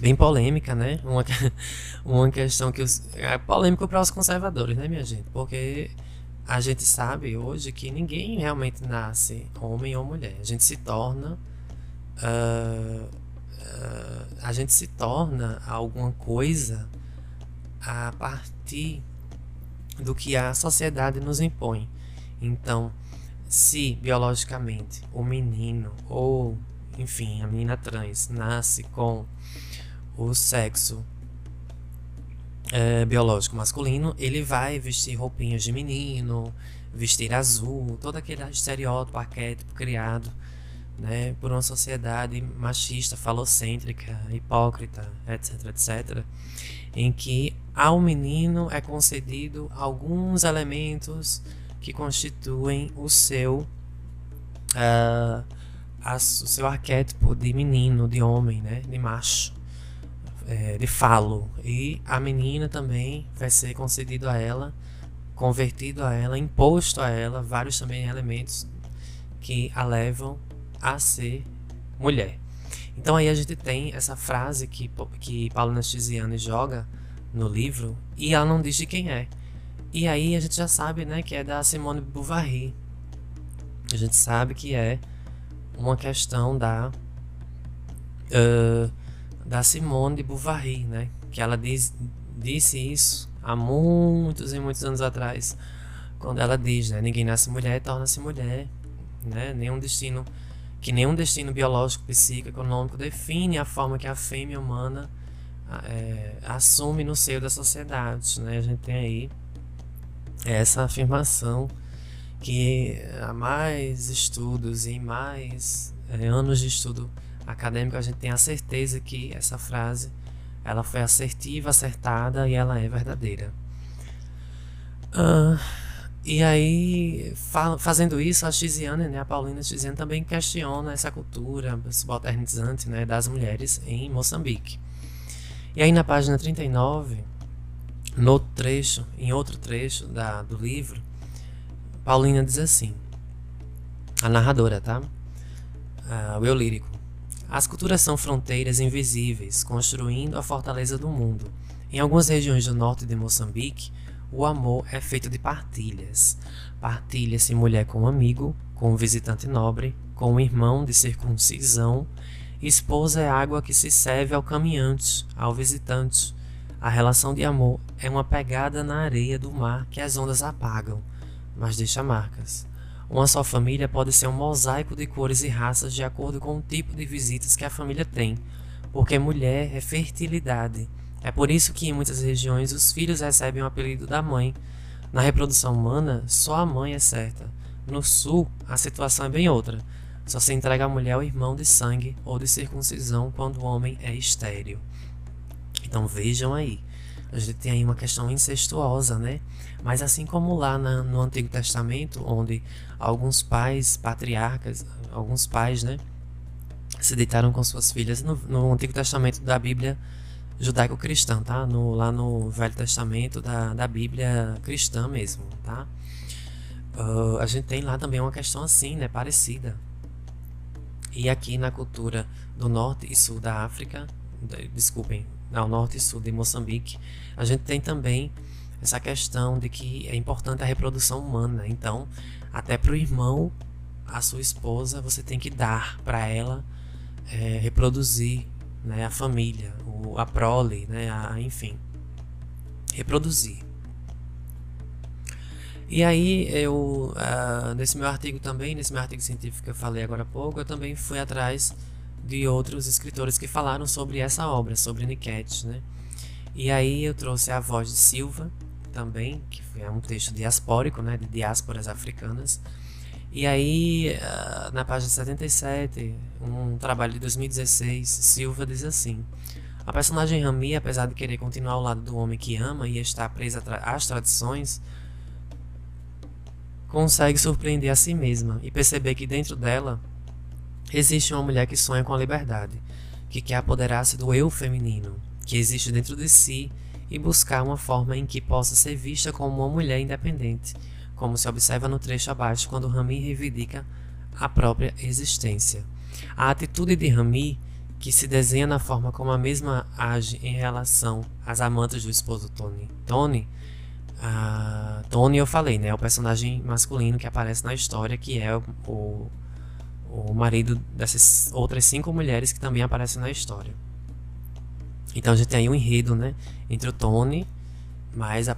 bem polêmica, né? Uma, uma questão que os, é polêmica para os conservadores, né, minha gente? Porque a gente sabe hoje que ninguém realmente nasce homem ou mulher. A gente se torna uh, uh, a gente se torna alguma coisa a partir do que a sociedade nos impõe. Então, se biologicamente o menino ou, enfim, a menina trans nasce com o sexo é, biológico masculino, ele vai vestir roupinhas de menino, vestir azul, todo aquele estereótipo, arquétipo criado né, por uma sociedade machista, falocêntrica, hipócrita, etc, etc, em que ao menino é concedido alguns elementos que constituem o seu uh, a, o seu arquétipo de menino, de homem, né, de macho, é, de falo. E a menina também vai ser concedido a ela, convertido a ela, imposto a ela vários também elementos que a levam a ser mulher. Então aí a gente tem essa frase que, que Paulo Nastiziane joga no livro e ela não diz de quem é. E aí a gente já sabe, né, que é da Simone Beauvoir. A gente sabe que é uma questão da uh, da Simone de Beauvoir, né, que ela diz, disse isso há muitos e muitos anos atrás, quando ela diz, né, ninguém nasce mulher, torna-se mulher, né, nenhum destino que nenhum destino biológico, psíquico, econômico define a forma que a fêmea humana é, assume no seio da sociedade, né? A gente tem aí essa afirmação que há mais estudos e mais é, anos de estudo acadêmico a gente tem a certeza que essa frase ela foi assertiva, acertada e ela é verdadeira. Uh, e aí, fa fazendo isso, a Tiziana, né, a Paulina Tiziana também questiona essa cultura subalternizante né, das mulheres em Moçambique. E aí na página 39, no trecho, em outro trecho da, do livro, Paulina diz assim, a narradora, tá? Uh, o eu lírico. As culturas são fronteiras invisíveis, construindo a fortaleza do mundo. Em algumas regiões do norte de Moçambique, o amor é feito de partilhas. Partilha-se mulher com um amigo, com um visitante nobre, com um irmão de circuncisão. Esposa é água que se serve ao caminhante, ao visitante. A relação de amor é uma pegada na areia do mar que as ondas apagam, mas deixa marcas. Uma só família pode ser um mosaico de cores e raças de acordo com o tipo de visitas que a família tem, porque mulher é fertilidade é por isso que em muitas regiões os filhos recebem o apelido da mãe. Na reprodução humana, só a mãe é certa. No sul, a situação é bem outra. Só se entrega a mulher ao irmão de sangue ou de circuncisão quando o homem é estéril. Então vejam aí, a gente tem aí uma questão incestuosa, né? Mas assim como lá na, no Antigo Testamento, onde alguns pais, patriarcas, alguns pais, né, se deitaram com suas filhas, no, no Antigo Testamento da Bíblia judaico-cristã, tá? No, lá no Velho Testamento da, da Bíblia cristã mesmo, tá? Uh, a gente tem lá também uma questão assim, né? Parecida. E aqui na cultura do norte e sul da África, desculpem, ao norte e sul de Moçambique, a gente tem também essa questão de que é importante a reprodução humana. Então, até para o irmão, a sua esposa, você tem que dar para ela é, reproduzir né, a família, o, a prole, né, a, enfim, reproduzir. E aí eu, uh, nesse meu artigo também, nesse meu artigo científico que eu falei agora há pouco, eu também fui atrás de outros escritores que falaram sobre essa obra, sobre Niket, né? E aí eu trouxe a voz de Silva também, que é um texto diaspórico, né, de diásporas africanas, e aí, ah, na página 77, um trabalho de 2016, Silva diz assim: A personagem Rami, apesar de querer continuar ao lado do homem que ama e estar presa às tradições, consegue surpreender a si mesma e perceber que dentro dela existe uma mulher que sonha com a liberdade, que quer apoderar-se do eu feminino, que existe dentro de si e buscar uma forma em que possa ser vista como uma mulher independente como se observa no trecho abaixo quando Rami reivindica a própria existência. A atitude de Rami, que se desenha na forma como a mesma age em relação às amantes do esposo Tony. Tony, Tony eu falei, né, é o personagem masculino que aparece na história, que é o, o, o marido dessas outras cinco mulheres que também aparecem na história. Então a gente tem aí um enredo, né, entre o Tony, mas a,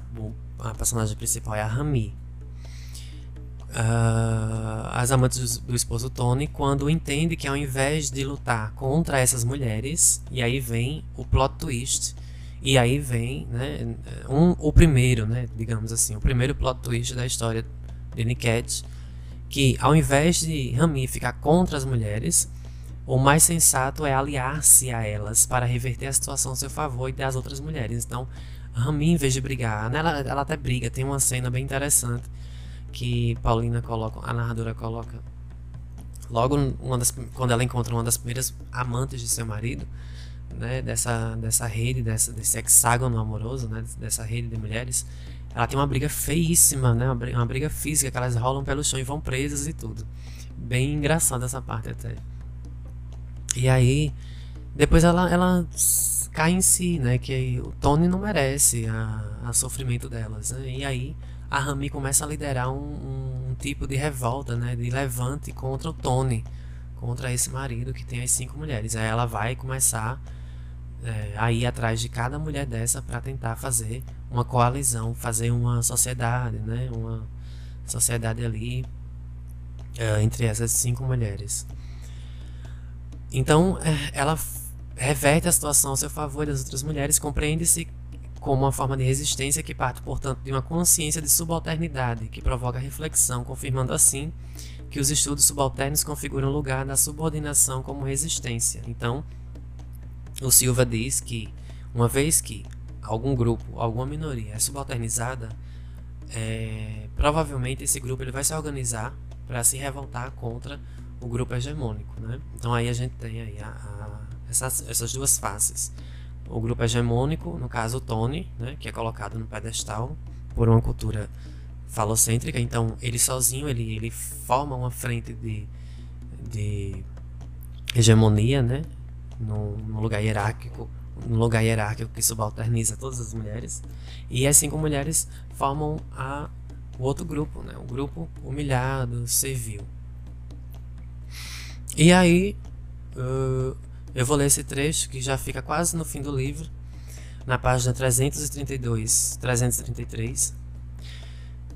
a personagem principal é a Rami uh, as amantes do, esposo Tony quando entende que ao invés de lutar contra essas mulheres, e aí vem o plot twist, e aí vem né, um, o primeiro, né, digamos assim, o primeiro plot twist da história de Niket, que ao invés de Rami ficar contra as mulheres, o mais sensato é aliar-se a elas para reverter a situação a seu favor e das outras mulheres. Então, Rami, em vez de brigar, ela, ela até briga, tem uma cena bem interessante que Paulina coloca, a narradora coloca logo das, quando ela encontra uma das primeiras amantes de seu marido, né, dessa, dessa rede, dessa, desse hexágono amoroso, né, dessa rede de mulheres, ela tem uma briga feíssima, né, uma briga física, que elas rolam pelo chão e vão presas e tudo. Bem engraçada essa parte até. E aí, depois ela, ela cai em si, né, que o Tony não merece a, a sofrimento delas, né, e aí a Rami começa a liderar um, um, um, tipo de revolta, né, de levante contra o Tony, contra esse marido que tem as cinco mulheres. Aí ela vai começar é, a ir atrás de cada mulher dessa para tentar fazer uma coalizão, fazer uma sociedade, né? Uma sociedade ali é, entre essas cinco mulheres. Então, é, ela reverte a situação ao seu favor das outras mulheres, compreende-se como uma forma de resistência que parte, portanto, de uma consciência de subalternidade, que provoca reflexão, confirmando assim que os estudos subalternos configuram o lugar da subordinação como resistência. Então, o Silva diz que, uma vez que algum grupo, alguma minoria é subalternizada, é, provavelmente esse grupo ele vai se organizar para se revoltar contra o grupo hegemônico. Né? Então aí a gente tem aí a, a, essas, essas duas faces. O grupo hegemônico, no caso o Tony, né, que é colocado no pedestal por uma cultura falocêntrica, então ele sozinho ele, ele forma uma frente de, de hegemonia, né, no lugar hierárquico, no lugar hierárquico que subalterniza todas as mulheres, e as cinco mulheres formam a, o outro grupo, né, o grupo humilhado, servil. E aí, uh, eu vou ler esse trecho que já fica quase no fim do livro, na página 332, 333.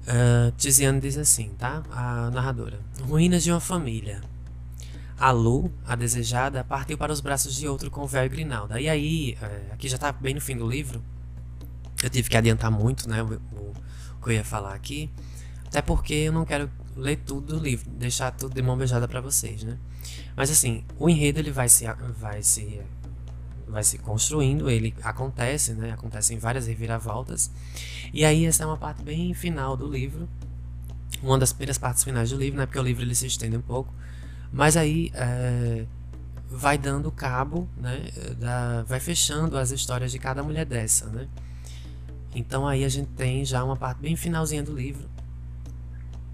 Uh, Tiziano diz assim, tá? A narradora. Ruínas de uma família. A Lu, a desejada, partiu para os braços de outro com véu e grinalda. E aí, uh, aqui já está bem no fim do livro. Eu tive que adiantar muito, né? O, o, o que eu ia falar aqui. Até porque eu não quero ler tudo do livro, deixar tudo de mão beijada para vocês, né? Mas assim, o enredo ele vai se vai se vai se construindo, ele acontece, né? Acontecem várias reviravoltas. E aí essa é uma parte bem final do livro, uma das primeiras partes finais do livro, né? Porque o livro ele se estende um pouco, mas aí é, vai dando cabo, né? Da, vai fechando as histórias de cada mulher dessa, né? Então aí a gente tem já uma parte bem finalzinha do livro,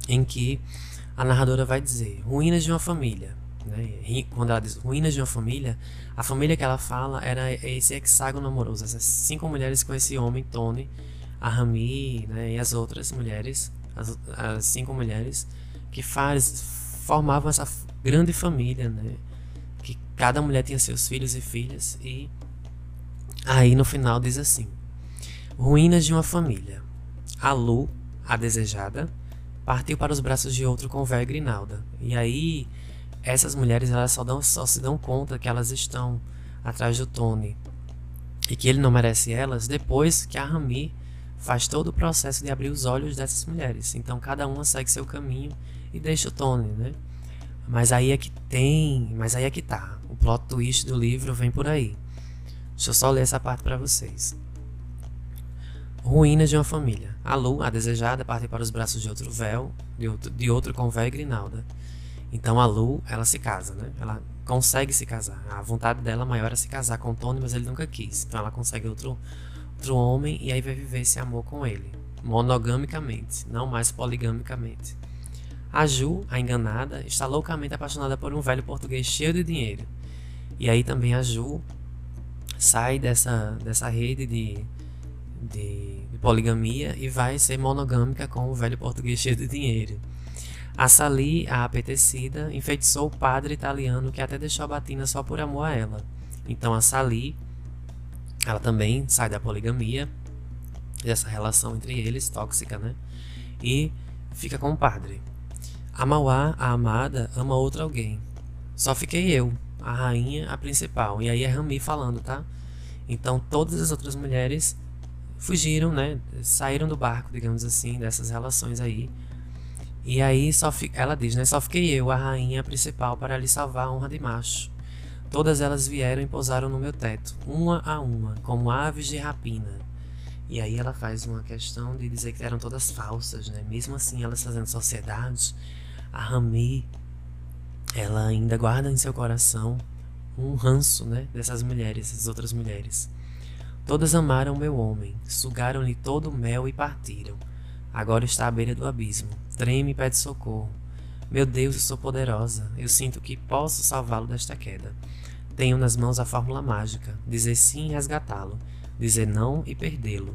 em que a narradora vai dizer ruínas de uma família. Né? Quando ela diz ruínas de uma família, a família que ela fala era esse hexágono amoroso, essas cinco mulheres com esse homem, Tony, a Rami né? e as outras mulheres, as, as cinco mulheres que faz, formavam essa grande família, né? que cada mulher tinha seus filhos e filhas, e aí no final diz assim: Ruínas de uma família. A Lu, a desejada, partiu para os braços de outro com véu e grinalda. E aí, essas mulheres elas só, dão, só se dão conta que elas estão atrás do Tony e que ele não merece elas depois que a Rami faz todo o processo de abrir os olhos dessas mulheres. Então cada uma segue seu caminho e deixa o Tony, né? Mas aí é que tem, mas aí é que tá. O plot twist do livro vem por aí. Deixa eu só ler essa parte para vocês. Ruínas de uma família. A Lu, a desejada, parte para os braços de outro véu, de outro, de outro com véu e grinalda. Então a Lu, ela se casa, né? Ela consegue se casar. A vontade dela maior é se casar com Tony, mas ele nunca quis. Então ela consegue outro, outro homem e aí vai viver esse amor com ele. Monogamicamente, não mais poligamicamente. A Ju, a enganada, está loucamente apaixonada por um velho português cheio de dinheiro. E aí também a Ju sai dessa, dessa rede de de, poligamia e vai ser monogâmica com o velho português cheio de dinheiro. A Sali, a apetecida, enfeitiçou o padre italiano que até deixou a batina só por amor a ela. Então a Sali, ela também sai da poligamia, dessa relação entre eles, tóxica, né? E fica com o padre. A Mauá, a amada, ama outro alguém. Só fiquei eu, a rainha, a principal. E aí é Rami falando, tá? Então todas as outras mulheres fugiram, né? Saíram do barco, digamos assim, dessas relações aí. E aí só fi... ela diz, né? Só fiquei eu, a rainha principal, para lhe salvar a honra de macho. Todas elas vieram e pousaram no meu teto, uma a uma, como aves de rapina. E aí ela faz uma questão de dizer que eram todas falsas, né? Mesmo assim, elas fazendo sociedade, a Rami, ela ainda guarda em seu coração um ranço, né? Dessas mulheres, essas outras mulheres. Todas amaram meu homem, sugaram-lhe todo o mel e partiram. Agora está à beira do abismo. Treme e pede socorro. Meu Deus, eu sou poderosa. Eu sinto que posso salvá-lo desta queda. Tenho nas mãos a fórmula mágica: dizer sim e resgatá-lo, dizer não e perdê-lo.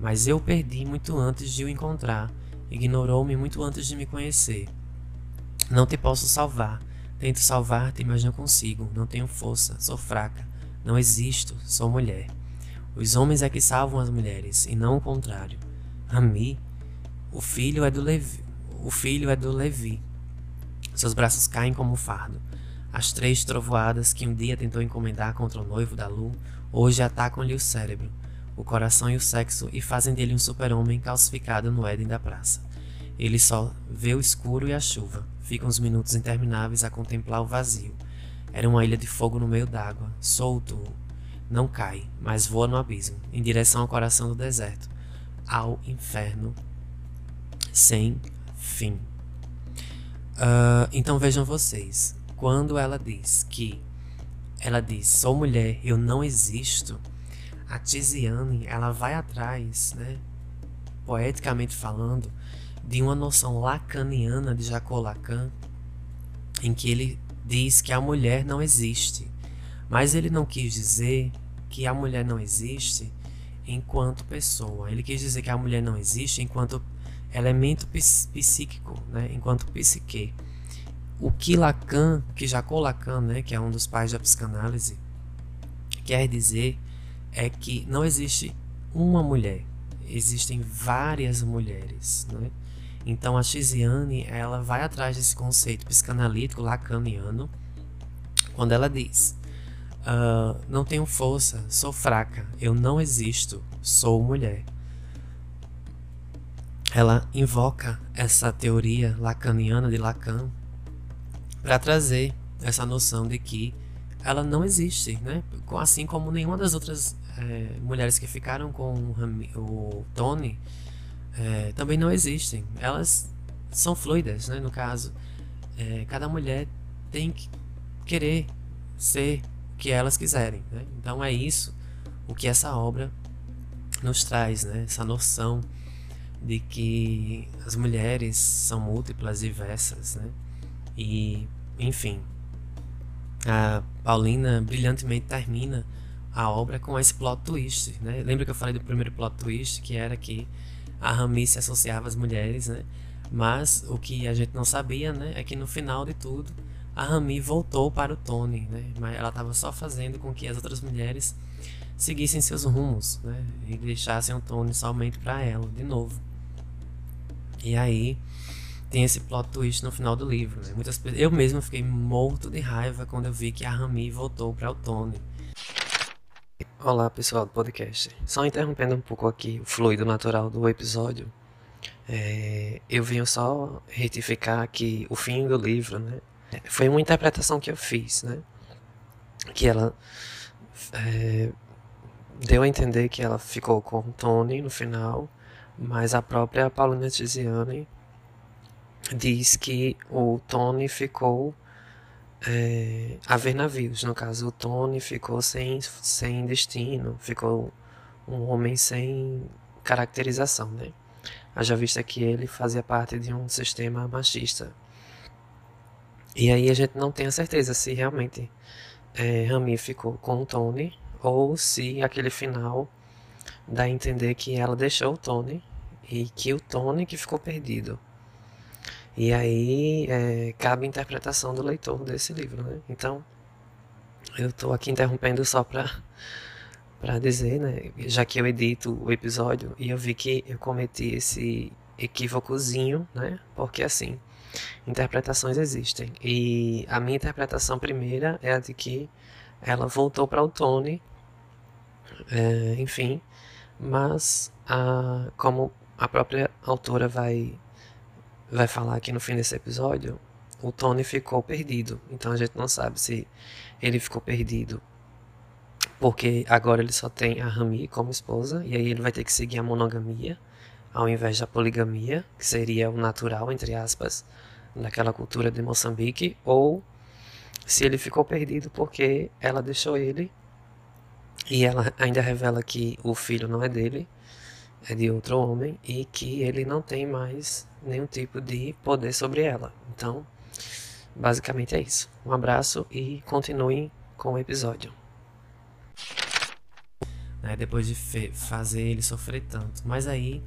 Mas eu o perdi muito antes de o encontrar. Ignorou-me muito antes de me conhecer. Não te posso salvar. Tento salvar-te, mas não consigo. Não tenho força. Sou fraca. Não existo, sou mulher. Os homens é que salvam as mulheres, e não o contrário. Rami, o filho é do Levi. O filho é do Levi. Seus braços caem como fardo. As três trovoadas que um dia tentou encomendar contra o noivo da Lu, hoje atacam-lhe o cérebro, o coração e o sexo e fazem dele um super-homem calcificado no Éden da praça. Ele só vê o escuro e a chuva. Fica uns minutos intermináveis a contemplar o vazio. Era uma ilha de fogo no meio d'água, solto. Não cai, mas voa no abismo, em direção ao coração do deserto, ao inferno sem fim. Uh, então vejam vocês, quando ela diz que ela diz sou mulher, eu não existo, a Tiziane ela vai atrás, né, poeticamente falando, de uma noção lacaniana de Jacques Lacan, em que ele diz que a mulher não existe. Mas ele não quis dizer que a mulher não existe enquanto pessoa. Ele quis dizer que a mulher não existe enquanto elemento psíquico, né? enquanto psique. O que Lacan, que Jacques Lacan, né, que é um dos pais da psicanálise, quer dizer é que não existe uma mulher, existem várias mulheres, né? Então a Tiziane, ela vai atrás desse conceito psicanalítico lacaniano quando ela diz: uh, Não tenho força, sou fraca, eu não existo, sou mulher. Ela invoca essa teoria lacaniana de Lacan para trazer essa noção de que ela não existe, né? Assim como nenhuma das outras é, mulheres que ficaram com o, Tony é, também não existem. Elas são fluidas, né? No caso, é, cada mulher tem que querer ser que elas quiserem. Né? Então é isso o que essa obra nos traz, né? Essa noção de que as mulheres são múltiplas, diversas, né? E, enfim, a Paulina brilhantemente termina a obra com esse plot twist, né? Lembra que eu falei do primeiro plot twist, que era que a Rami se associava às mulheres, né? Mas o que a gente não sabia, né, é que no final de tudo a Rami voltou para o Tony, né? Mas ela estava só fazendo com que as outras mulheres seguissem seus rumos, né? E deixassem o Tony somente para ela, de novo. E aí tem esse plot twist no final do livro, né? Muitas eu mesmo fiquei morto de raiva quando eu vi que a Rami voltou para o Tony. Olá pessoal do podcast. Só interrompendo um pouco aqui o fluido natural do episódio, é, eu venho só retificar que o fim do livro, né, foi uma interpretação que eu fiz, né, que ela é, deu a entender que ela ficou com o Tony no final, mas a própria Paulina Tiziane diz que o Tony ficou é, haver navios. No caso, o Tony ficou sem, sem destino, ficou um homem sem caracterização, né? Haja vista que ele fazia parte de um sistema machista. E aí a gente não tem a certeza se realmente é, ficou com o Tony ou se aquele final dá a entender que ela deixou o Tony e que o Tony que ficou perdido. E aí é, cabe a interpretação do leitor desse livro, né? Então, eu estou aqui interrompendo só para para dizer, né, já que eu edito o episódio e eu vi que eu cometi esse equívocozinho, né? Porque assim, interpretações existem. E a minha interpretação primeira é a de que ela voltou para o Tony, é, enfim, mas a, como a própria autora vai vai falar aqui no fim desse episódio, o Tony ficou perdido. Então a gente não sabe se ele ficou perdido porque agora ele só tem a Rami como esposa e aí ele vai ter que seguir a monogamia ao invés da poligamia, que seria o natural, entre aspas, daquela cultura de Moçambique, ou se ele ficou perdido porque ela deixou ele e ela ainda revela que o filho não é dele, é de outro homem e que ele não tem mais nenhum tipo de poder sobre ela. Então, basicamente é isso. Um abraço e continuem com o episódio. Né, depois de fazer ele sofrer tanto. Mas aí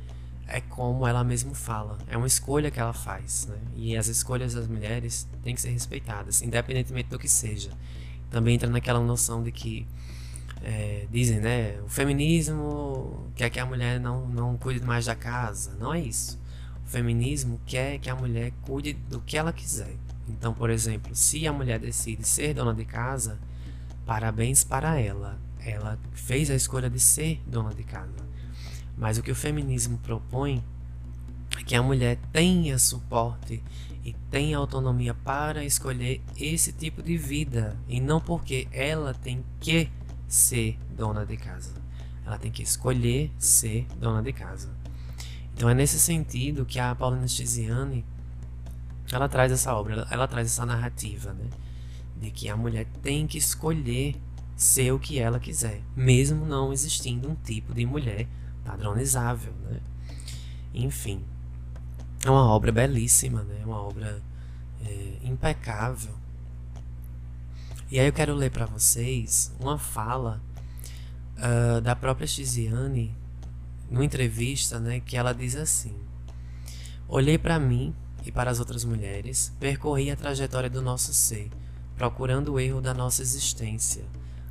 é como ela mesma fala, é uma escolha que ela faz. Né? E as escolhas das mulheres têm que ser respeitadas, independentemente do que seja. Também entra naquela noção de que é, dizem, né? O feminismo quer que a mulher não, não cuide mais da casa. Não é isso. O feminismo quer que a mulher cuide do que ela quiser. Então, por exemplo, se a mulher decide ser dona de casa, parabéns para ela. Ela fez a escolha de ser dona de casa. Mas o que o feminismo propõe é que a mulher tenha suporte e tenha autonomia para escolher esse tipo de vida e não porque ela tem que ser dona de casa. Ela tem que escolher ser dona de casa. Então é nesse sentido que a Paulina Stesiane ela traz essa obra, ela, ela traz essa narrativa, né? De que a mulher tem que escolher ser o que ela quiser, mesmo não existindo um tipo de mulher padronizável, né? Enfim, é uma obra belíssima, né? Uma obra é, impecável. E aí eu quero ler para vocês uma fala uh, da própria Tiziane numa entrevista, né? Que ela diz assim: Olhei para mim e para as outras mulheres, percorri a trajetória do nosso ser, procurando o erro da nossa existência.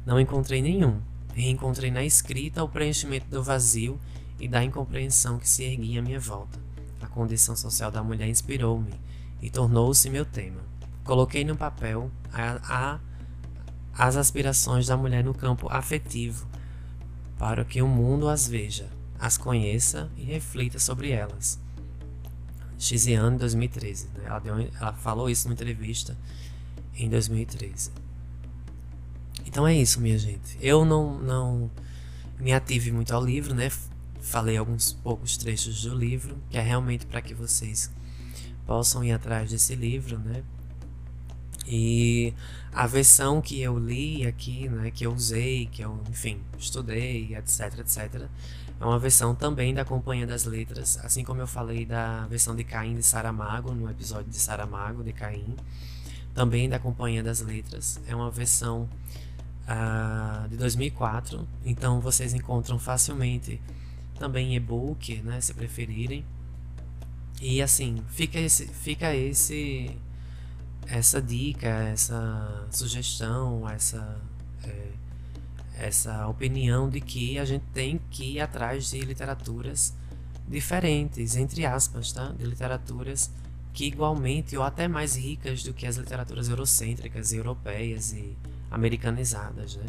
Não encontrei nenhum. Reencontrei na escrita o preenchimento do vazio e da incompreensão que se erguia à minha volta. A condição social da mulher inspirou-me e tornou-se meu tema. Coloquei no papel a, a, as aspirações da mulher no campo afetivo, para que o mundo as veja, as conheça e reflita sobre elas. Xiziane, 2013. Né? Ela, deu, ela falou isso numa entrevista em 2013. Então é isso, minha gente. Eu não, não me ative muito ao livro, né? Falei alguns poucos trechos do livro, que é realmente para que vocês possam ir atrás desse livro, né? E a versão que eu li aqui, né, que eu usei, que eu, enfim, estudei, etc, etc, é uma versão também da Companhia das Letras, assim como eu falei da versão de Caim de Saramago, no episódio de Saramago, de Caim, também da Companhia das Letras. É uma versão uh, de 2004, então vocês encontram facilmente também e-book, né, se preferirem. E assim, fica esse, fica esse essa dica, essa sugestão, essa é, essa opinião de que a gente tem que ir atrás de literaturas diferentes, entre aspas, tá? De literaturas que igualmente ou até mais ricas do que as literaturas eurocêntricas, europeias e americanizadas, né?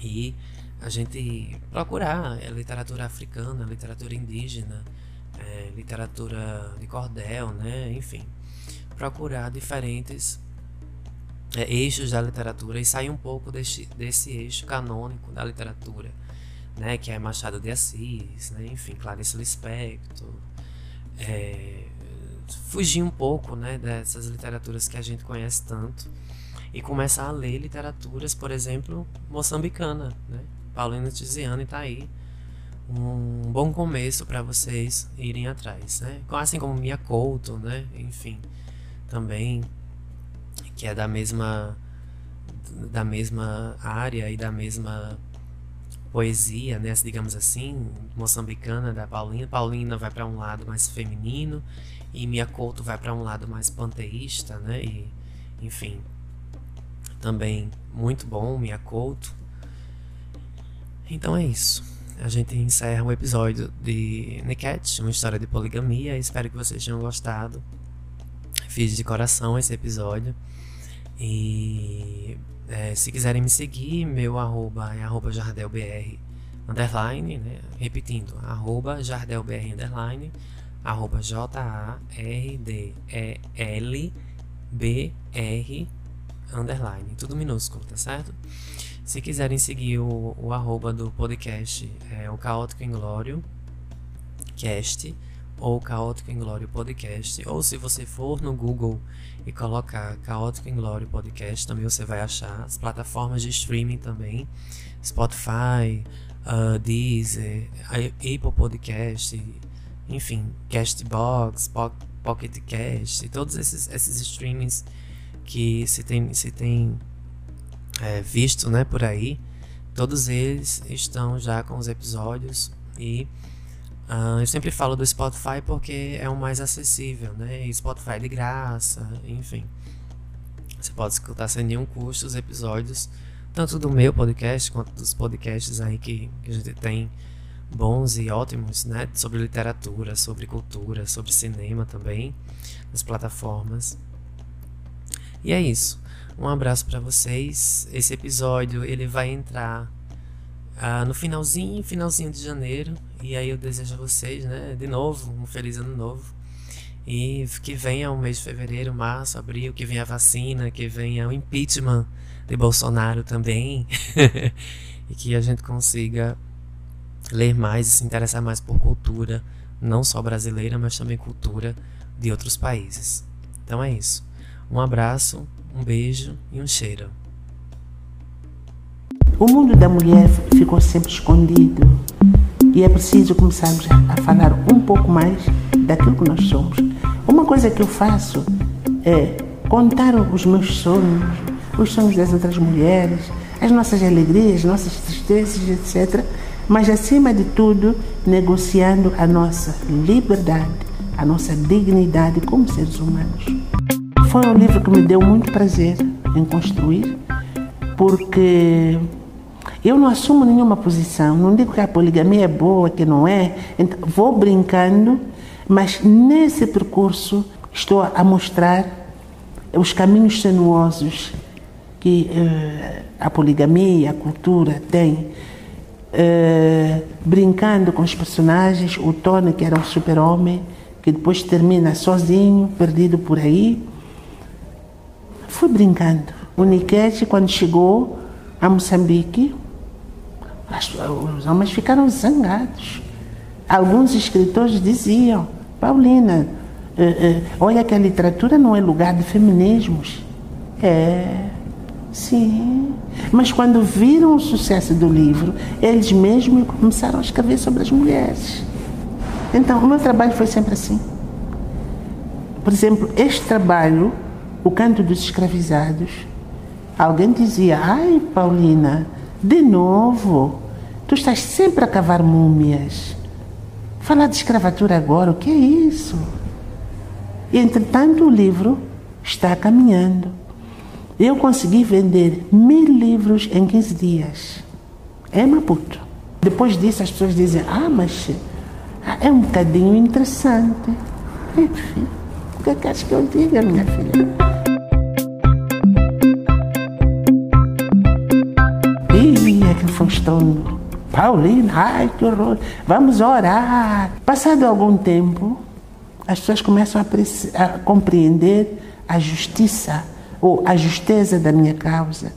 E a gente procurar é, literatura africana, literatura indígena, é, literatura de cordel, né? Enfim, procurar diferentes é, eixos da literatura e sair um pouco desse, desse eixo canônico da literatura, né, que é Machado de Assis, né, enfim, Clarice Lispector, é, fugir um pouco né, dessas literaturas que a gente conhece tanto e começar a ler literaturas, por exemplo, moçambicana, né? Paulina Tiziane está aí um bom começo para vocês irem atrás, né? Assim como Mia Couto, né? Enfim, também que é da mesma da mesma área e da mesma poesia, né, digamos assim, moçambicana da Paulina. Paulina vai para um lado mais feminino e Mia Couto vai para um lado mais panteísta, né? E enfim, também muito bom Mia Couto. Então é isso. A gente encerra o episódio de Niket, uma história de poligamia. Espero que vocês tenham gostado. Fiz de coração esse episódio. E é, se quiserem me seguir, meu arroba é arroba jardelbr underline, né? repetindo, arroba jardelbr underline, arroba j-a-r-d-e-l-b-r underline, tudo minúsculo, tá certo? Se quiserem seguir o, o arroba do podcast, é o Caótico Inglório Cast, ou Caótico Inglório Podcast, ou se você for no Google e colocar Caótico Inglório Podcast, também você vai achar as plataformas de streaming também, Spotify, uh, Deezer, Apple Podcast, enfim, Castbox, po Pocket Cast, todos esses, esses streamings que se tem, se tem é, visto né, por aí, todos eles estão já com os episódios e Uh, eu sempre falo do Spotify porque é o mais acessível, né? Spotify é de graça, enfim. Você pode escutar sem nenhum custo os episódios tanto do meu podcast quanto dos podcasts aí que, que a gente tem bons e ótimos, né? Sobre literatura, sobre cultura, sobre cinema também, nas plataformas. E é isso. Um abraço para vocês. Esse episódio ele vai entrar ah, no finalzinho, finalzinho de janeiro. E aí eu desejo a vocês, né, de novo, um feliz ano novo. E que venha o mês de fevereiro, março, abril, que venha a vacina, que venha o impeachment de Bolsonaro também. e que a gente consiga ler mais e se interessar mais por cultura, não só brasileira, mas também cultura de outros países. Então é isso. Um abraço, um beijo e um cheiro. O mundo da mulher ficou sempre escondido e é preciso começarmos a falar um pouco mais daquilo que nós somos. Uma coisa que eu faço é contar os meus sonhos, os sonhos das outras mulheres, as nossas alegrias, nossas tristezas, etc. Mas acima de tudo, negociando a nossa liberdade, a nossa dignidade como seres humanos. Foi um livro que me deu muito prazer em construir, porque eu não assumo nenhuma posição, não digo que a poligamia é boa, que não é. Então, vou brincando, mas nesse percurso estou a mostrar os caminhos sinuosos que uh, a poligamia, a cultura tem. Uh, brincando com os personagens, o Tony, que era um super-homem, que depois termina sozinho, perdido por aí. Fui brincando. O Nikete, quando chegou a Moçambique, os homens ficaram zangados. Alguns escritores diziam: Paulina, eh, eh, olha que a literatura não é lugar de feminismos. É, sim. Mas quando viram o sucesso do livro, eles mesmos começaram a escrever sobre as mulheres. Então, o meu trabalho foi sempre assim. Por exemplo, este trabalho, O Canto dos Escravizados, alguém dizia: Ai, Paulina, de novo, tu estás sempre a cavar múmias. Falar de escravatura agora, o que é isso? E, entretanto, o livro está caminhando. Eu consegui vender mil livros em 15 dias. É Maputo. Depois disso, as pessoas dizem: Ah, mas é um bocadinho interessante. Enfim, que é que que eu diga, minha filha? aquele Faustão. Paulina, ai que horror, vamos orar. Passado algum tempo, as pessoas começam a, a compreender a justiça ou a justeza da minha causa.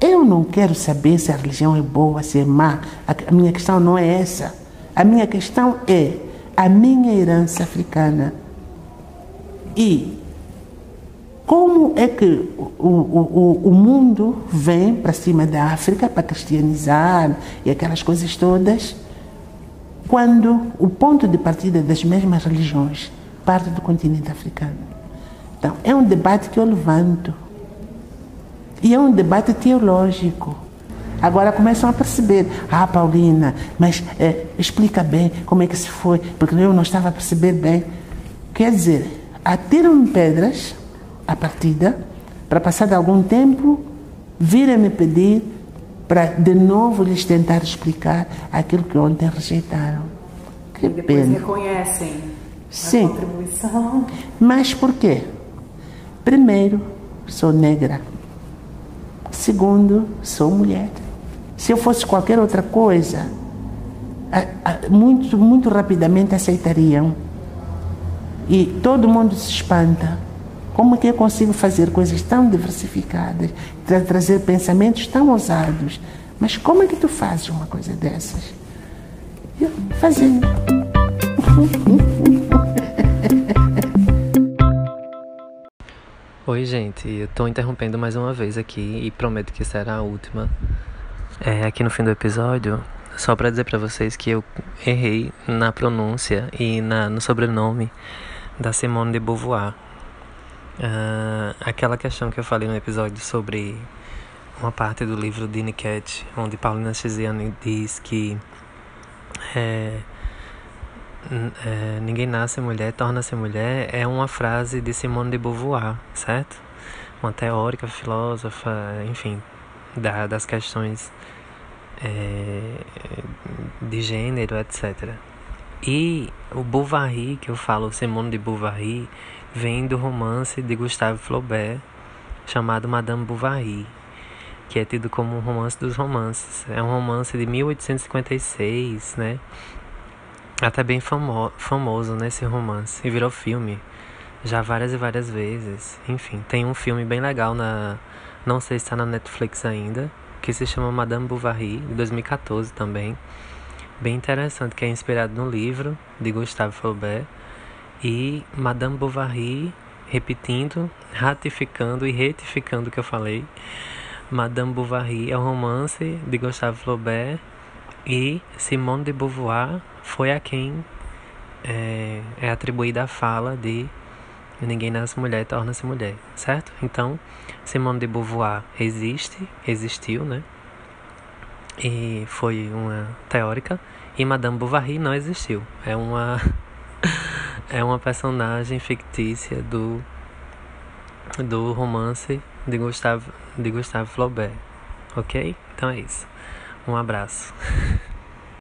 Eu não quero saber se a religião é boa, se é má. A minha questão não é essa. A minha questão é a minha herança africana. E como é que o, o, o mundo vem para cima da África para cristianizar e aquelas coisas todas, quando o ponto de partida das mesmas religiões parte do continente africano? Então, é um debate que eu levanto. E é um debate teológico. Agora começam a perceber, ah, Paulina, mas é, explica bem como é que se foi, porque eu não estava a perceber bem. Quer dizer, atiram pedras a partida, para passar de algum tempo, virem me pedir para de novo lhes tentar explicar aquilo que ontem rejeitaram. Que e depois pena. reconhecem Sim. a contribuição. Mas por quê? Primeiro, sou negra. Segundo, sou mulher. Se eu fosse qualquer outra coisa, muito, muito rapidamente aceitariam. E todo mundo se espanta. Como que eu consigo fazer coisas tão diversificadas, tra trazer pensamentos tão ousados? Mas como é que tu fazes uma coisa dessas? Eu fazendo. Oi, gente, eu tô interrompendo mais uma vez aqui e prometo que será a última. É, aqui no fim do episódio, só para dizer para vocês que eu errei na pronúncia e na, no sobrenome da Simone de Beauvoir. Uh, aquela questão que eu falei no episódio sobre uma parte do livro de Niket, onde Paulina Chesiano diz que é, é, ninguém nasce mulher, torna-se mulher, é uma frase de Simone de Beauvoir, certo? Uma teórica, filósofa, enfim, da, das questões é, de gênero, etc. E o Bovary, que eu falo, Simone de Bovary, vem do romance de Gustave Flaubert, chamado Madame Bovary, que é tido como um romance dos romances. É um romance de 1856, né? Até bem famo famoso nesse romance. E virou filme já várias e várias vezes. Enfim, tem um filme bem legal na. Não sei se está na Netflix ainda. Que se chama Madame Bovary, de 2014 também. Bem interessante, que é inspirado no livro de Gustave Flaubert. E Madame Bovary, repetindo, ratificando e retificando o que eu falei. Madame Bovary é um romance de Gustave Flaubert e Simone de Beauvoir foi a quem é, é atribuída a fala de ninguém nasce mulher torna-se mulher, certo? Então, Simone de Beauvoir existe, existiu, né? E foi uma teórica e Madame Bovary não existiu. É uma é uma personagem fictícia do do romance de Gustave, de Gustave Flaubert. Ok? Então é isso. Um abraço.